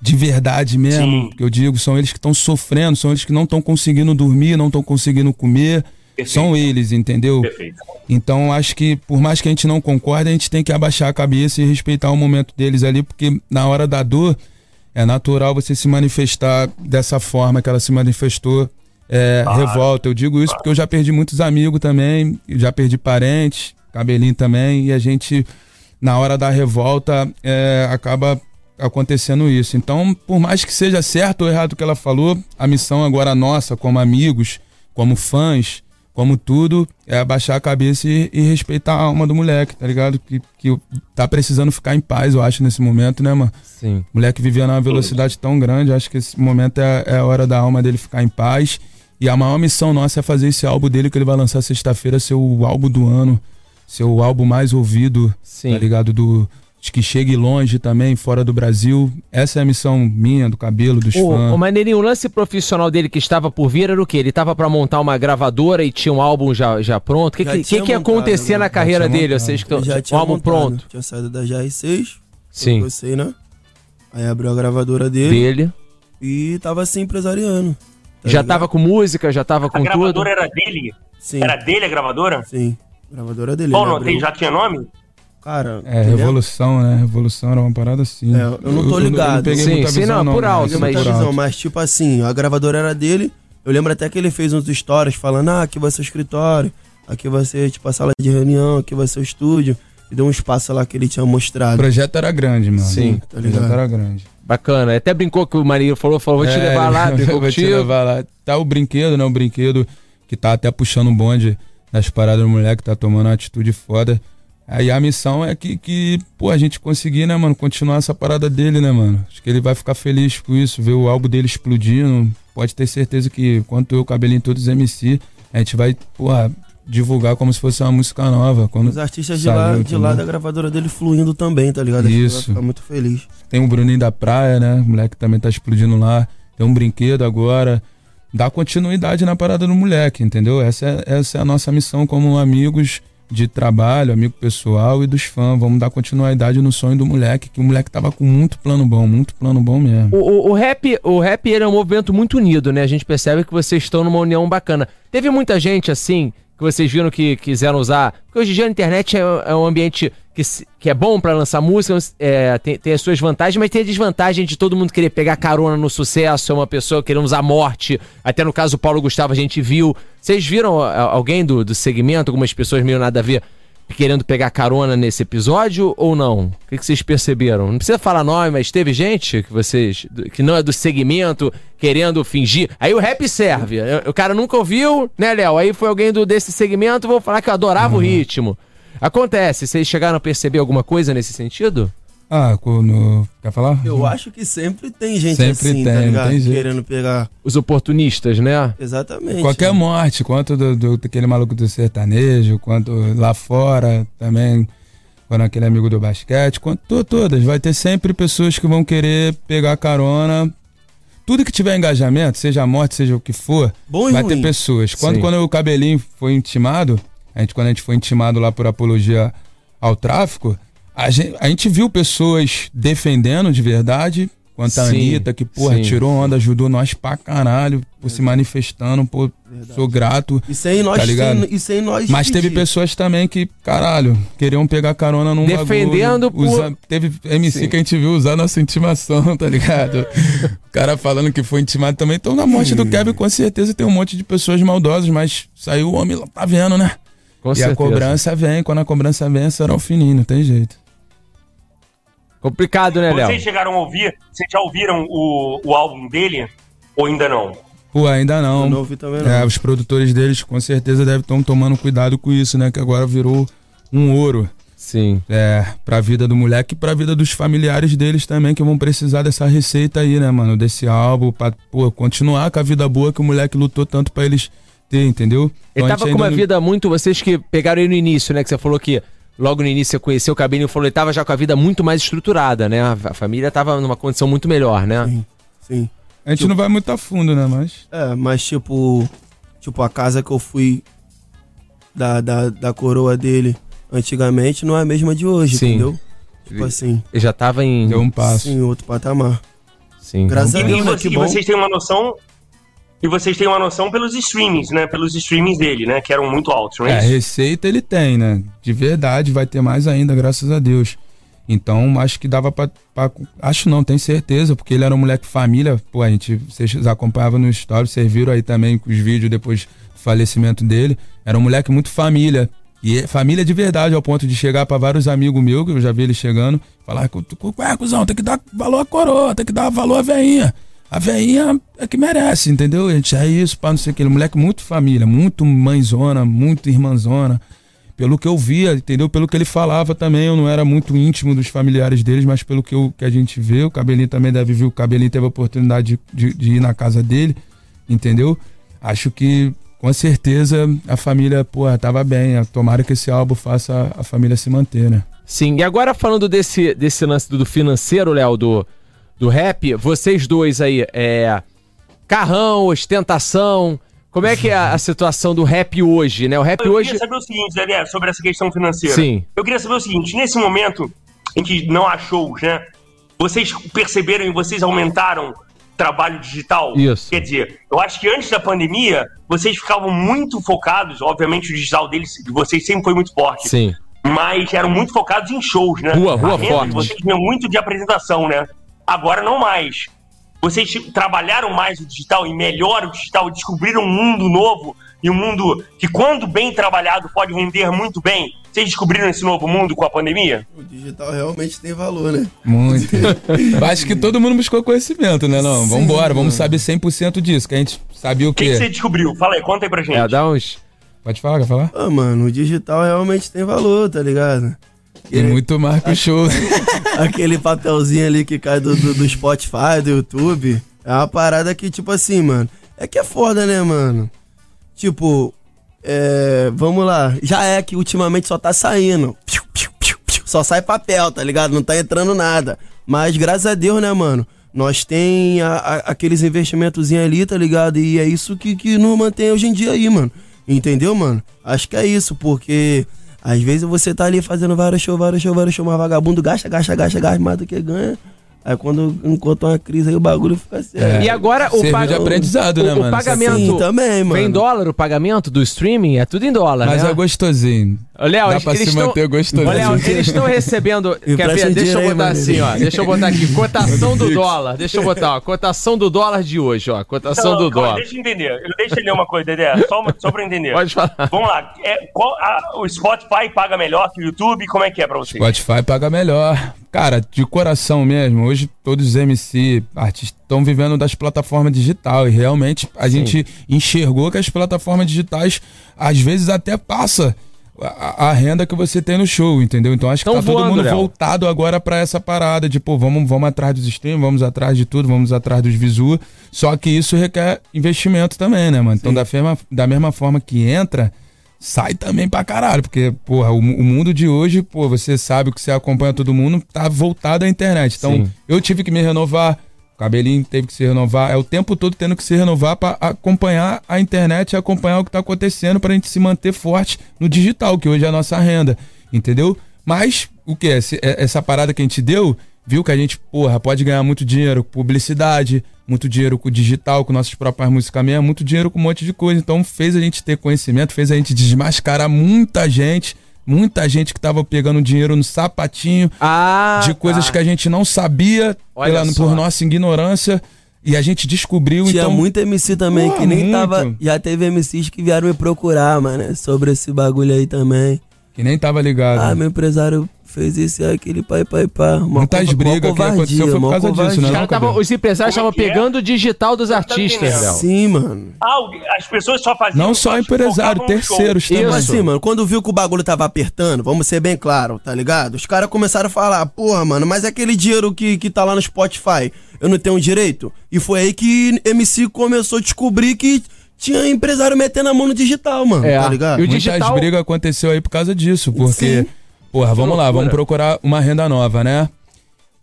de verdade mesmo, que eu digo, são eles que estão sofrendo, são eles que não estão conseguindo dormir, não estão conseguindo comer. Perfeito. São eles, entendeu? Perfeito. Então acho que por mais que a gente não concorde, a gente tem que abaixar a cabeça e respeitar o momento deles ali, porque na hora da dor é natural você se manifestar dessa forma que ela se manifestou, é, claro. revolta. Eu digo isso claro. porque eu já perdi muitos amigos também, já perdi parentes, cabelinho também, e a gente na hora da revolta é, acaba acontecendo isso. Então, por mais que seja certo ou errado o que ela falou, a missão agora nossa, como amigos, como fãs, como tudo, é abaixar a cabeça e, e, respeitar a alma do moleque, tá ligado? Que, que tá precisando ficar em paz, eu acho, nesse momento, né, mano? Sim. O moleque vivia numa velocidade tão grande, acho que esse momento é, é a hora da alma dele ficar em paz. E a maior missão nossa é fazer esse álbum dele que ele vai lançar sexta-feira ser o álbum do ano ser o álbum mais ouvido, Sim. tá ligado? Do, que chegue longe também, fora do Brasil. Essa é a missão minha, do cabelo, dos o, fãs. O Maneirinho, o lance profissional dele que estava por vir era o quê? Ele estava para montar uma gravadora e tinha um álbum já, já pronto? O que, que, que, que, ia acontecer né? na carreira dele? Montado. Vocês que já tinha um álbum montado. pronto? Tinha saído da GR6. Sim. Você, né? Aí abriu a gravadora dele. Dele. E tava assim empresariando. Tá já ligado? tava com música, já tava com tudo? A gravadora era dele? Sim. Era dele a gravadora? Sim. Gravadora dele. Qual não tem? Já tinha nome? Cara. É, Revolução, né? Revolução era uma parada assim. É, eu não tô ligado. Eu, eu não sim, sim, não, não, por alto, mas... Visão, mas tipo assim, a gravadora era dele. Eu lembro até que ele fez uns stories falando: ah, aqui vai ser o escritório, aqui vai ser tipo a sala de reunião, aqui vai ser o estúdio. E deu um espaço lá que ele tinha mostrado. O projeto era grande, mano. Sim, tá ligado? O projeto era grande. Bacana. Até brincou que o Marinho falou, falou, vou te é, levar lá, vou te levar lá. Tá o brinquedo, né? O brinquedo que tá até puxando um bonde nas paradas do moleque, tá tomando uma atitude foda. Aí a missão é que, que, pô, a gente conseguir, né, mano, continuar essa parada dele, né, mano? Acho que ele vai ficar feliz com isso, ver o álbum dele explodindo. Pode ter certeza que, quanto eu, cabelinho todos MC, a gente vai, porra, divulgar como se fosse uma música nova. Quando Os artistas de lá, de lá da gravadora dele fluindo também, tá ligado? Isso. Ficar muito feliz. Tem o Bruninho da Praia, né? O moleque também tá explodindo lá. Tem um brinquedo agora dar continuidade na parada do moleque, entendeu? Essa é, essa é a nossa missão como amigos de trabalho, amigo pessoal e dos fãs. Vamos dar continuidade no sonho do moleque, que o moleque tava com muito plano bom, muito plano bom mesmo. O, o, o rap, o rap é um movimento muito unido, né? A gente percebe que vocês estão numa união bacana. Teve muita gente assim que vocês viram que quiseram usar. Porque hoje em dia a internet é, é um ambiente que, que é bom para lançar música, é, tem, tem, as suas vantagens, mas tem a desvantagem de todo mundo querer pegar carona no sucesso, é uma pessoa querendo usar morte. Até no caso do Paulo Gustavo a gente viu. Vocês viram alguém do, do segmento, algumas pessoas meio nada a ver, querendo pegar carona nesse episódio ou não? O que, que, vocês perceberam? Não precisa falar nome, mas teve gente que vocês que não é do segmento querendo fingir. Aí o rap serve. O cara nunca ouviu, né, Léo? Aí foi alguém do desse segmento, vou falar que eu adorava uhum. o ritmo. Acontece. Vocês chegaram a perceber alguma coisa nesse sentido? Ah, quando. Quer falar? Eu acho que sempre tem gente sempre assim, tem, tá ligado? Tem Querendo pegar. Os oportunistas, né? Exatamente. Qualquer morte, quanto do, do, daquele maluco do sertanejo, quanto lá fora também, quando aquele amigo do basquete, quanto todas. Vai ter sempre pessoas que vão querer pegar carona. Tudo que tiver engajamento, seja morte, seja o que for, Bom vai ruim. ter pessoas. Quando, quando o cabelinho foi intimado, a gente, quando a gente foi intimado lá por apologia ao tráfico a gente, a gente viu pessoas defendendo de verdade, quanto a Anitta, que, porra, sim. tirou onda, ajudou nós pra caralho, por se manifestando, por sou grato. E sem nós, Tá ligado? sem, e sem nós Mas teve pedir. pessoas também que, caralho, queriam pegar carona num Defendendo bagulho, por- usa- Teve MC Sim. que a gente viu usar nossa intimação, tá ligado? o cara falando que foi intimado também. Então, na morte do Kevin, com certeza tem um monte de pessoas maldosas, mas saiu o homem lá, tá vendo, né? Com e certeza. a cobrança vem, quando a cobrança vem, será o fininho, não tem jeito. Complicado, né, Léo? Vocês chegaram a ouvir? Vocês já ouviram o, o álbum dele? Ou ainda não? Pô, ainda não. Eu não ouvi também, não. É, os produtores deles com certeza devem estar tomando cuidado com isso, né? Que agora virou um ouro. Sim. É, pra vida do moleque e pra vida dos familiares deles também, que vão precisar dessa receita aí, né, mano? Desse álbum, pra, pô, continuar com a vida boa que o moleque lutou tanto pra eles ter, entendeu? Ele Então, tava com uma não- vida muito. Vocês que pegaram ele no início, né? Que você falou que logo no início você conheceu o Cabelinho e falou ele tava já com a vida muito mais estruturada, né? A família tava numa condição muito melhor, né? Sim, sim. A gente não vai muito a fundo, né, mas... É, mas tipo, tipo, a casa que eu fui da, da, da coroa dele antigamente não é a mesma de hoje, Sim. entendeu? Tipo assim, Ele já tava em. Deu um passo. sim, outro patamar. Sim. Graças a E, Deus, e né? você- Que e bom. vocês têm uma noção. E vocês têm uma noção pelos streamings, né? Pelos streamings dele, né? Que eram muito altos, não É, é, isso? receita ele tem, né? De verdade, vai ter mais ainda, graças a Deus. Então, acho que dava pra, pra- Acho não, tenho certeza, porque ele era um moleque família. Pô, a gente. Vocês acompanhavam no story, vocês viram aí também os vídeos depois do falecimento dele. Era um moleque muito família. E é família de verdade, ao ponto de chegar pra vários amigos meus, que eu já vi ele chegando, falar: Ué, cuzão, tem que dar valor à coroa, tem que dar valor à veinha. A veinha é que merece, entendeu? A gente é isso, pá, não sei o que. Ele moleque muito família, muito mãezona, muito irmãzona pelo que eu via, entendeu? Pelo que ele falava também, eu não era muito íntimo dos familiares deles, mas pelo que, eu, que a gente vê, o Cabelinho também deve ver, o Cabelinho teve a oportunidade de, de- de ir na casa dele, entendeu? Acho que, com certeza, a família, porra, tava bem. Tomara que esse álbum faça a família se manter, né? Sim, e agora falando desse, desse lance do, do financeiro, Léo, do, do rap, vocês dois aí, é. Carrão, ostentação. Como é que é a, a situação do rap hoje, né? O rap Eu hoje. queria saber o seguinte, Dedé, sobre essa questão financeira. Sim. Eu queria saber o seguinte, nesse momento em que não há shows, né? Vocês perceberam e vocês aumentaram trabalho digital? Isso. Quer dizer, eu acho que antes da pandemia, vocês ficavam muito focados, obviamente o digital deles, de vocês sempre foi muito forte. Sim. Mas eram muito focados em shows, né? Rua, rua forte. Vocês vinham muito de apresentação, né? Agora não mais. Vocês trabalharam mais o digital e melhor o digital, descobriram um mundo novo e um mundo que, quando bem trabalhado, pode render muito bem. Vocês descobriram esse novo mundo com a pandemia? O digital realmente tem valor, né? Muito. Acho que todo mundo buscou conhecimento, né? Não, Sim, vambora, vamos saber 100% disso, que a gente sabia o O que, que quê? você descobriu? Fala aí, conta aí pra gente. É, dá uns. Pode falar, quer falar? Ah, mano, o digital realmente tem valor, tá ligado? E muito mais que o show. Aquele papelzinho ali que cai do, do, do Spotify, do YouTube. É uma parada que, tipo assim, mano. É que é foda, né, mano? Tipo, é. Vamos lá. Já é que ultimamente só tá saindo. Piu, piu, piu, piu. Só sai papel, tá ligado? Não tá entrando nada. Mas graças a Deus, né, mano? Nós tem a- a- aqueles investimentos ali, tá ligado? E é isso que, que nos mantém hoje em dia aí, mano. Entendeu, mano? Acho que é isso, porque às vezes você tá ali fazendo vários shows, vários shows, vários shows, mas vagabundo gasta, gasta, gasta, gasta mais do que ganha. Aí quando encontra uma crise aí o bagulho fica sério. E agora o, Serviu pag- de aprendizado, o, né, o mano? pagamento. Sim, também, mano. Vem em dólar o pagamento do streaming? É tudo em dólar, Mas né? é gostosinho. Léo, Dá eles- pra se tão- manter gostosinho. Léo, eles estão recebendo. Quer ver? Deixa eu botar mano. assim, ó. Deixa eu botar aqui. Cotação do dólar. Deixa eu botar, ó. Cotação do dólar de hoje, ó. Cotação Não, do calma, dólar. Deixa eu entender. Deixa eu ler uma coisa, Dedé. Só, só pra entender. Pode falar. Vamos lá. É, qual- a- o Spotify paga melhor que o YouTube? Como é que é pra vocês? Spotify paga melhor. Cara, de coração mesmo, hoje todos os MC, artistas, estão vivendo das plataformas digitais. E realmente a gente enxergou que as plataformas digitais às vezes até passa a, a renda que você tem no show, entendeu? Então acho que Tão tá todo voando, mundo Léo. voltado agora pra essa parada de, pô, vamos, vamos atrás dos streams, vamos atrás de tudo, vamos atrás dos visu. Só que isso requer investimento também, né, mano? Então da, ferma- da mesma forma que entra, sai também pra caralho. Porque, porra, o, o mundo de hoje, pô, você sabe que você acompanha todo mundo, tá voltado à internet. Então, Sim. eu tive que me renovar, o cabelinho teve que se renovar. É o tempo todo tendo que se renovar pra acompanhar a internet e acompanhar o que tá acontecendo pra gente se manter forte no digital, que hoje é a nossa renda. Entendeu? Mas, o que? Essa parada que a gente deu, viu que a gente, porra, pode ganhar muito dinheiro com publicidade, muito dinheiro com o digital, com nossas próprias músicas mesmo, muito dinheiro com um monte de coisa. Então fez a gente ter conhecimento, fez a gente desmascarar muita gente. Muita gente que tava pegando dinheiro no sapatinho Ah, de coisas tá. que a gente não sabia pela, por nossa ignorância e a gente descobriu. Tinha então, muito MC também Pô, que nem muito. tava. Já teve MCs que vieram me procurar, mano, sobre esse bagulho aí também. que nem tava ligado. Ah, meu empresário fez isso e aquele pai, pai, pá. Mó Muitas brigas que aconteceu foi por mó causa disso, né? Os, não, Cabelo? os empresários estavam é é? pegando o digital dos artistas, entendendo. Léo. Sim, mano. Ah, as pessoas só faziam. não só empresário, show. terceiros também. Isso. Mas assim, mano, quando viu que o bagulho tava apertando, vamos ser bem claro, tá ligado? Os caras começaram a falar, porra, mano, mas aquele dinheiro que, que tá lá no Spotify, eu não tenho direito? E foi aí que MC começou a descobrir que tinha empresário metendo a mão no digital, mano, É. tá ligado? E o Muitas digital- brigas aconteceu aí por causa disso, porque, Sim. Porra, vamos lá, vamos procurar uma renda nova, né?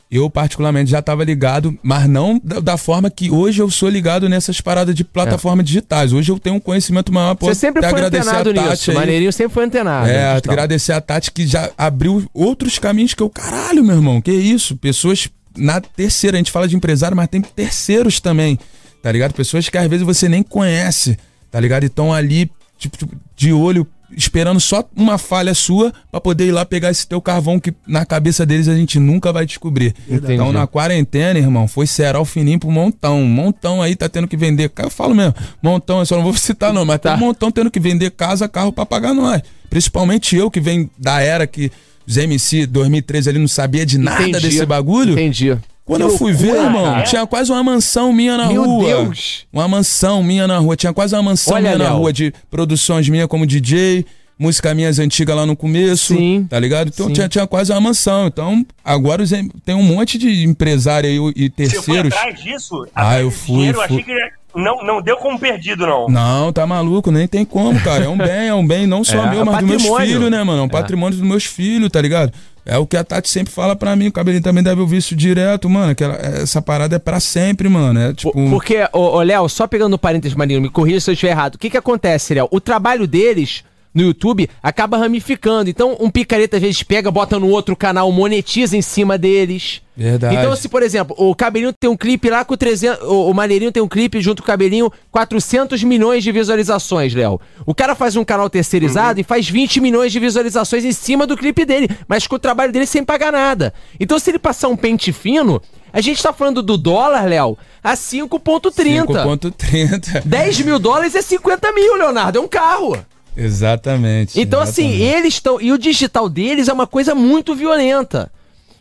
Eu, particularmente, já tava ligado, mas não da, da forma que hoje eu sou ligado nessas paradas de plataformas digitais. Hoje eu tenho um conhecimento maior. pô, Você sempre foi antenado nisso. aí. Maneirinho sempre foi antenado. É, agradecer a Tati que já abriu outros caminhos que eu, caralho, meu irmão, que isso? Pessoas na terceira, a gente fala de empresário, mas tem terceiros também, tá ligado? Pessoas que às vezes você nem conhece, tá ligado? E estão ali, tipo, tipo, de olho, esperando só uma falha sua pra poder ir lá pegar esse teu carvão que na cabeça deles a gente nunca vai descobrir. Entendi. Então na quarentena, irmão, foi o fininho pro montão. Um montão aí tá tendo que vender. Eu falo mesmo, montão, eu só não vou citar não, mas Tá. um montão tendo que vender casa, carro pra pagar nós. Principalmente eu que venho da era que os MC 2013 ali não sabia de nada Entendi. desse bagulho. Entendi. Quando Que eu fui ver, loucura, irmão, cara. tinha quase uma mansão minha na Meu rua. Deus! Uma mansão minha na rua. Tinha quase uma mansão Olha, minha na Léo. rua de produções minhas como DJ, música minhas antigas lá no começo. Sim. Tá ligado? Então tinha, tinha quase uma mansão. Então, agora tem um monte de empresário aí e Você foi terceiros. atrás disso? Ah, eu fui, dinheiro, fui. achei que não, não deu como perdido, não. Não, tá maluco, nem tem como, cara. É um bem, é um bem não só É, meu, é mas dos meus patrimônio. filhos, né, mano? É um É. patrimônio dos meus filhos, tá ligado? É o que a Tati sempre fala pra mim, o Cabelinho também deve ouvir isso direto, mano. Que ela- essa parada é pra sempre, mano. É tipo. Por- Porque, ô, ô, Léo, só pegando parênteses, Marinho, me corrija se eu estiver errado. O que que acontece, Léo? O trabalho deles no YouTube acaba ramificando. Então, um picareta às vezes pega, bota no outro canal, monetiza em cima deles. Verdade. Então, se, por exemplo, o Cabelinho tem um clipe lá com 300... O, o Maneirinho tem um clipe junto com o Cabelinho, 400 milhões de visualizações, Léo. O cara faz um canal terceirizado e faz 20 milhões de visualizações em cima do clipe dele, mas com o trabalho dele sem pagar nada. Então, se ele passar um pente fino, a gente tá falando do dólar, Léo, a 5,30. 5.30. 10 mil dólares é 50 mil, Leonardo, é um carro. Exatamente. Então, assim, exatamente. eles estão. E o digital deles é uma coisa muito violenta.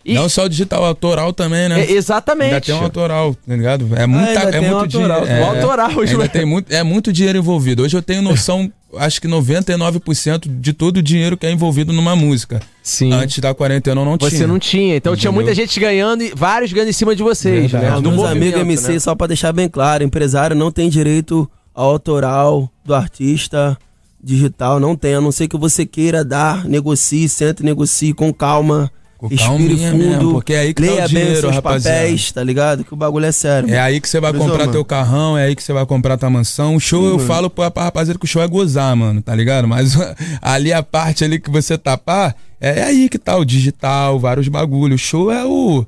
E- Não só o digital, autoral também, né? É, exatamente. Ainda tem um autoral, tá ligado? É, muita, ainda é muito um autoral. dinheiro. É, O autoral, ainda Joel. tem muito, é muito dinheiro envolvido. Hoje eu tenho noção, acho que 99% de todo o dinheiro que é envolvido numa música. Sim. Antes da quarentena eu não tinha. Você não tinha. Então tinha Entendeu? muita gente ganhando e vários ganhando em cima de vocês, Verdade. né? Ah, movimento, amigos MC, né? só pra deixar bem claro, empresário não tem direito ao autoral do artista digital, não tem, a não ser que você queira dar, negocie, sente, negocie com calma, Com respire fundo, mesmo, porque é aí que tá o leia bem dinheiro, os seus rapaziada. papéis, tá ligado? Que o bagulho é sério. É aí que você vai comprar mano. teu carrão, é aí que você vai comprar tua mansão. O show, eu mano. falo pra, pra rapaziada que o show é gozar, mano, tá ligado? Mas ali a parte ali que você tapar, é aí que tá o digital, vários bagulhos. O show é o.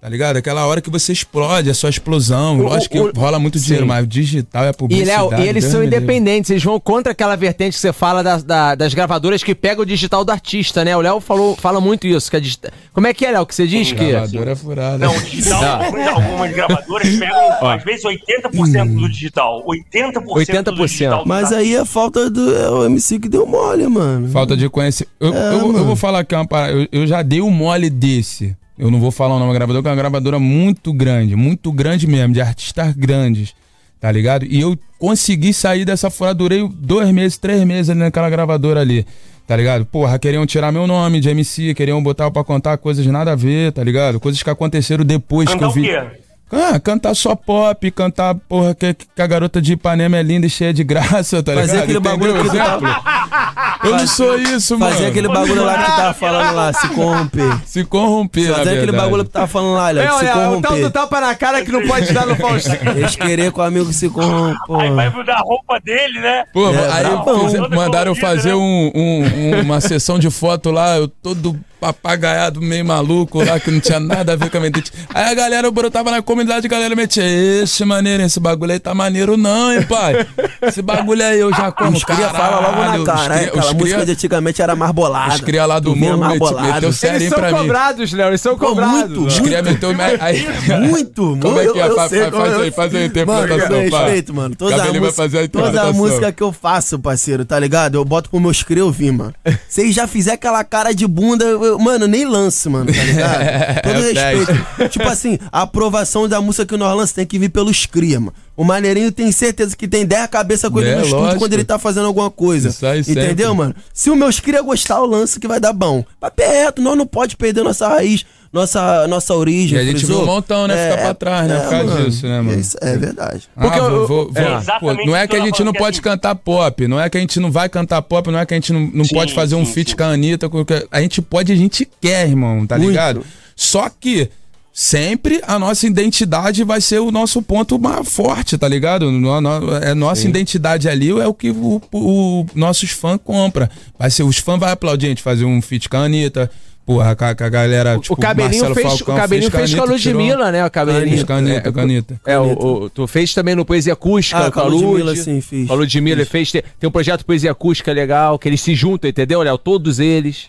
Tá ligado? Aquela hora que você explode, é só explosão. O- Lógico o- que rola muito sim. dinheiro, mas o digital é a E, publicidade. Léo, e eles Deus são independentes, eles vão contra aquela vertente que você fala das, da- das gravadoras que pegam o digital do artista, né? O Léo falou, fala muito isso. Que a digita- Como é que é, Léo, que você diz que... Gravadora é furada. Não, o digital, algumas gravadoras pegam, às vezes, 80% do digital. 80%, 80%. do digital. do Mas aí é falta do é o MC que deu mole, mano. Falta de conhecimento. Eu, É, eu, vou- eu vou falar aqui uma parada. Eu, eu já dei o mole desse. Eu não vou falar o nome da gravadora, que é uma gravadora muito grande, muito grande mesmo, de artistas grandes, tá ligado? E eu consegui sair dessa furada, durei dois meses, três meses ali naquela gravadora ali, tá ligado? Porra, queriam tirar meu nome de MC, queriam botar pra contar coisas nada a ver, tá ligado? Coisas que aconteceram depois que Cantar eu o vi. quê? Ah, cantar só pop, cantar, porra, que, que a garota de Ipanema é linda e cheia de graça, tá Fazer ligado? aquele bagulho Entendeu? que tu Exemplo? tava... Eu não sou isso, mano. Fazer aquele bagulho lá que tu tava falando lá, se corromper. Se corromper, na Fazer aquele bagulho que tu tava falando lá, Léo, É, de se olha, o tal do corromper. tapa na cara que não pode dar no Faustão. Eles querer com o amigo que se corrompe. Aí vai mudar a roupa dele, né? Pô, É, aí Toda mandaram fazer né? um- um- uma sessão de foto lá, eu todo papagaiado meio maluco lá, que não tinha nada a ver com a mentite. Aí a galera, eu tava na comunidade, a galera metia, esse maneiro, esse bagulho aí tá maneiro não, hein, pai? Esse bagulho aí eu já como, Os cria fala logo na cara, né? Aquela música de antigamente era mais bolada. Os cria lá do mundo meteu, meteu serinho pra mim. Eles são cobrados, Léo, eles são cobrados. Muito, Os cria meteu... Aí, muito, Como é que é? Faz eu- aí, faz aí a Mano, interpretação, pai. respeito, mano. Toda a, música, a toda a interpretação. música que eu faço, parceiro, tá ligado? Eu boto pro meus cria ouvir, mano. Vocês já fizer aquela cara de bunda, eu- mano, nem lance, mano, tá ligado? Todo É, respeito. tipo assim, a aprovação da música que nós lançamos tem que vir pelos cria, mano. O maneirinho tem certeza que tem 10 cabeças com ele É, no estúdio lógico. quando ele tá fazendo alguma coisa. Isso aí sempre. Entendeu, mano? Se o meus cria gostar, o lance que vai dar bom. Papo é reto, nós não pode perder nossa raiz, nossa, nossa origem. E a gente frisou? viu um montão, né? Ficar pra trás, né? Por causa disso, né, mano? Isso é verdade. Porque ah, eu- vou, vou, é. vou- Exatamente pô, não é que a gente não pode cantar pop, não é que a gente não vai cantar pop, não é que a gente não, não Sim, pode fazer um sim, feat sim. com a Anitta, a gente pode, a gente quer, irmão, tá Muito. ligado? Só que sempre a nossa identidade vai ser o nosso ponto mais forte, tá ligado? No, no- é nossa identidade ali é o que o, o- nossos fãs compram. Vai ser, os fãs vão aplaudir a gente fazer um feat com a Anitta, porra, com a, com a galera, tipo, o cabelinho Marcelo fez, Falcão o cabelinho fez com a Ludmilla, né? O cabelinho. Com a Anitta, com a Anitta. É, o, o- tu fez também no Poesia Acústica, Ah, com a Ludmilla, Lud. sim, fiz. Com a Ludmilla, ele fez. Tem, tem um projeto Poesia Acústica legal, que eles se juntam, entendeu, Léo? Todos eles.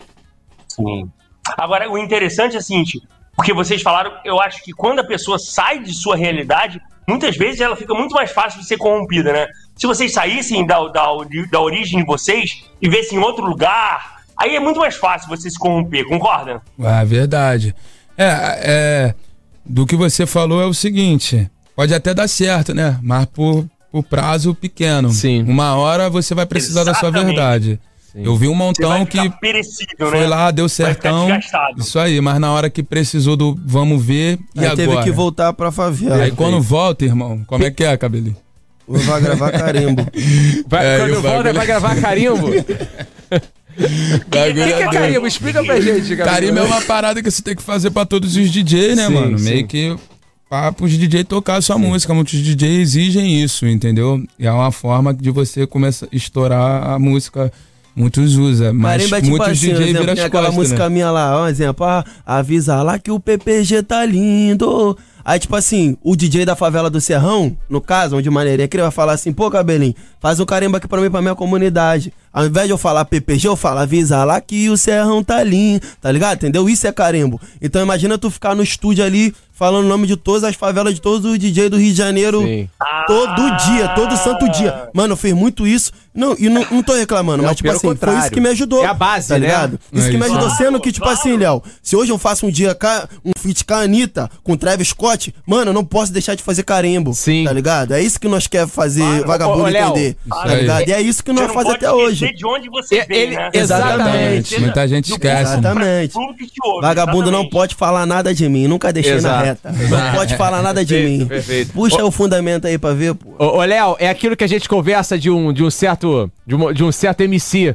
Sim. Agora, o interessante é o seguinte, porque vocês falaram, eu acho que quando a pessoa sai de sua realidade, muitas vezes ela fica muito mais fácil de ser corrompida, né? Se vocês saíssem da, da, da origem de vocês e vissem em outro lugar, aí é muito mais fácil você se corromper, concorda? Ah, verdade. É, é. Do que você falou é o seguinte: pode até dar certo, né? Mas por, por prazo pequeno. Sim. Uma hora você vai precisar da sua Exatamente. verdade. Eu vi um montão que foi né? lá, deu certão. Isso aí, mas na hora que precisou do vamos ver, e Aí agora? teve que voltar pra favela. Aí quando volta, irmão, como é que é, cabelinho? Vai gravar carimbo. Vai, É, quando volta, bagulho- vai gravar carimbo. O que, que é carimbo? Explica pra gente, Gabriel. Carimbo é uma parada que você tem que fazer pra todos os DJs, né, Sim, mano? sim. Meio que pra os DJ tocar a sua música. Muitos DJs exigem isso, entendeu? E é uma forma de você começar a estourar a música. Muitos usam, mas Marimba é tipo muitos assim, DJ exemplo, viram tem as aquela costas, música né? minha lá, um exemplo, ah, avisa lá que o PPG tá lindo. Aí, tipo assim, o DJ da favela do Serrão, no caso, onde o Maneirinha queria vai falar assim, pô, cabelinho, faz um carimbo aqui pra mim, pra minha comunidade. Ao invés de eu falar PPG, eu falo, avisa lá que o Serrão tá lindo, tá ligado? Entendeu? Isso é carimbo. Então imagina tu ficar no estúdio ali, falando o nome de todas as favelas, de todos os DJ do Rio de Janeiro, Sim. todo dia, todo santo dia. Mano, eu fiz muito isso. Não, e não, não tô reclamando, Não, mas tipo assim, foi contrário. isso que me ajudou. É a base, tá né? ligado? Isso É que me isso. ajudou, sendo que, tipo claro. assim, Léo, se hoje eu faço um dia um feat com a Anitta, com o Travis Scott, mano, eu não posso deixar de fazer carimbo. Sim. Tá ligado? É isso que nós quer fazer Claro. vagabundo Ô, ô, Léo, entender. isso Tá ligado? E é isso que nós fazemos até hoje. De onde você veio, ele- né? Exatamente. Muita gente esquece. Exatamente. Tudo que te ouve, Vagabundo não exatamente. pode falar nada de mim. Nunca deixei Exato. na reta. Não pode falar nada de Perfeito, mim. perfeito. Puxa o fundamento aí pra ver, pô. Ô, ô, Léo, é aquilo que a gente conversa de um, de um certo. De um, de um certo MC.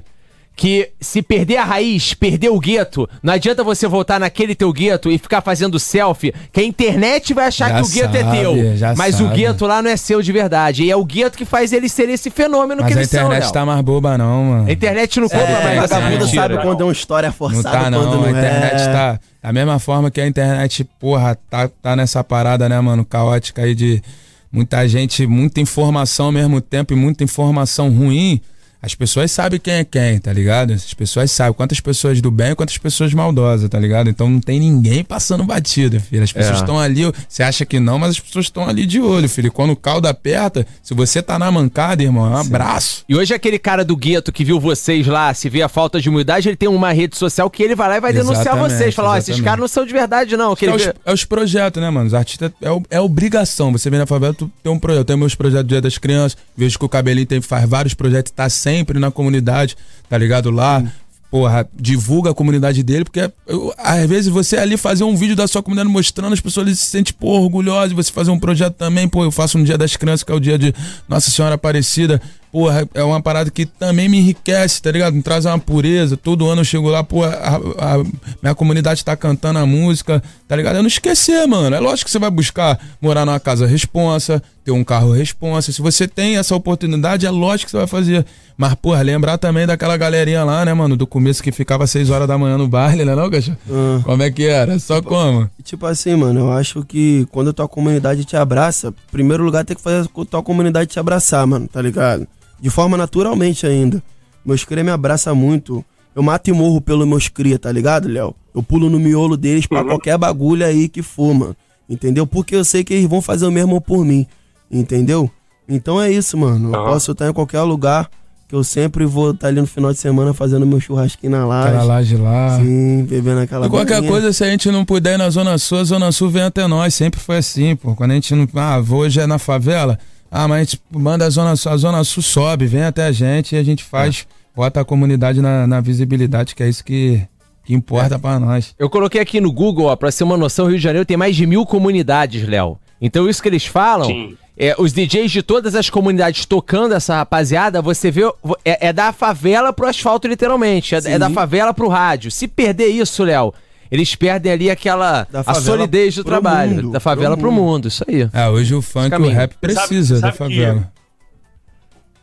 Que se perder a raiz, perder o gueto, não adianta você voltar naquele teu gueto e ficar fazendo selfie, que a internet vai achar Já que o gueto é sabe, teu. já Mas o sabe. gueto lá não é seu de verdade. E é o gueto que faz ele ser esse fenômeno Mas que a eles são, internet Léo. tá mais boba, não, mano. A internet não compra É, mais essa vagabundo mentira. sabe quando é uma história Não forçada tá, não. quando não a internet é. tá. Da mesma forma que a internet, porra, tá, tá nessa parada, né, mano? Caótica aí de muita gente, muita informação ao mesmo tempo e muita informação ruim. As pessoas sabem quem é quem, tá ligado? As pessoas sabem quantas pessoas do bem e quantas pessoas maldosas, tá ligado? Então não tem ninguém passando batida, filho. As pessoas É. estão ali, você acha que não, mas as pessoas estão ali de olho, filho. E quando o caldo aperta, se você tá na mancada, irmão, é um abraço. E hoje aquele cara do gueto que viu vocês lá, se vê a falta de humildade, ele tem uma rede social que ele vai lá e vai denunciar Exatamente, vocês. Falar, ó, esses exatamente. caras não são de verdade, não. Que É os, é os projetos, né, mano? Os artistas é, o- é obrigação. Você vem na favela, tu tem um projeto. Eu tenho meus projetos do Dia das Crianças. Vejo que o Cabelinho tem, faz vários projetos, tá sempre na comunidade, tá ligado? Lá. Porra, divulga a comunidade dele, porque eu- às vezes você ali fazer um vídeo da sua comunidade mostrando, as pessoas ali se sentem, pô, orgulhosas, você fazer um projeto também, pô, eu faço no Dia das Crianças, que é o dia de Nossa Senhora Aparecida, porra, é uma parada que também me enriquece, tá ligado? Me traz uma pureza, todo ano eu chego lá, pô, a, a- minha comunidade tá cantando a música, tá ligado? Eu não esquecer, mano, é lógico que você vai buscar morar numa casa responsa, ter um carro responsa, se você tem essa oportunidade, é lógico que você vai fazer, Mas, porra, lembrar também daquela galerinha lá, né, mano? Do começo que ficava 6 horas da manhã no baile, né, não, cachorro? Ah. Como é que era? Só como? Tipo assim, mano, eu acho que quando a tua comunidade te abraça, em primeiro lugar tem que fazer a tua comunidade te abraçar, mano, tá ligado? De forma naturalmente ainda. Meus cria me abraça muito. Eu mato e morro pelo meus cria, tá ligado, Léo? Eu pulo no miolo deles pra qualquer bagulho aí que for, mano. Entendeu? Porque eu sei que eles vão fazer o mesmo por mim. Entendeu? Então é isso, mano. Eu posso estar em qualquer lugar que eu sempre vou estar ali no final de semana fazendo meu churrasquinho na Aquela laje. laje lá. Sim, bebendo aquela E qualquer coisa, se a gente não puder ir na Zona Sul, a Zona Sul vem até nós. Sempre foi assim, pô. Quando a gente não. Ah, vou hoje é na favela. Ah, mas a gente manda a Zona Sul, a Zona Sul sobe, vem até a gente e a gente faz, bota a comunidade na, na visibilidade, que é isso que, que importa pra nós. Eu coloquei aqui no Google, ó, pra ser uma noção, Rio de Janeiro tem mais de mil comunidades, Léo. Então isso que eles falam, Sim. é, os DJs de todas as comunidades tocando essa rapaziada, você vê, é, é da favela pro asfalto, literalmente. É, é da favela pro rádio. Se perder isso, Léo, eles perdem ali aquela Da a solidez do trabalho. mundo, da favela pro pro mundo. mundo. isso aí. É, hoje o funk e o caminho. rap Sabe- precisa da sabe que- favela.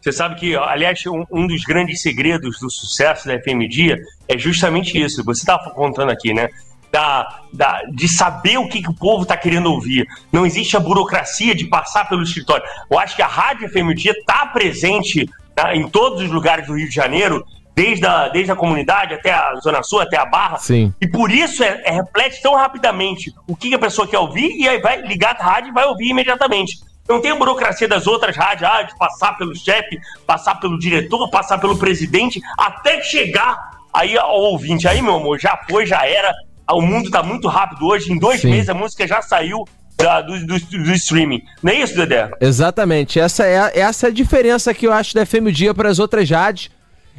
Você sabe que, aliás, um, um dos grandes segredos do sucesso da FM Dia é justamente isso. Você estava contando aqui, né? Da, da- de saber o que, que o povo está querendo ouvir. Não existe a burocracia de passar pelo escritório. Eu acho que a Rádio FM Dia está presente tá, em todos os lugares do Rio de Janeiro, desde a, desde a comunidade até a Zona Sul, até a Barra. Sim. E por isso é, é reflete tão rapidamente o que, que a pessoa quer ouvir e aí vai ligar a rádio e vai ouvir imediatamente. Não tem a burocracia das outras rádios, ah, de passar pelo chefe, passar pelo diretor, passar pelo presidente, até chegar aí ao ouvinte. Aí, meu amor, já foi, já era. O mundo tá muito rápido hoje. Em dois Sim. meses a música já saiu da- do, do, do streaming. Não é isso, Dedé? Exatamente. Essa é, a- essa é a diferença que eu acho da FM Dia para as outras rádios.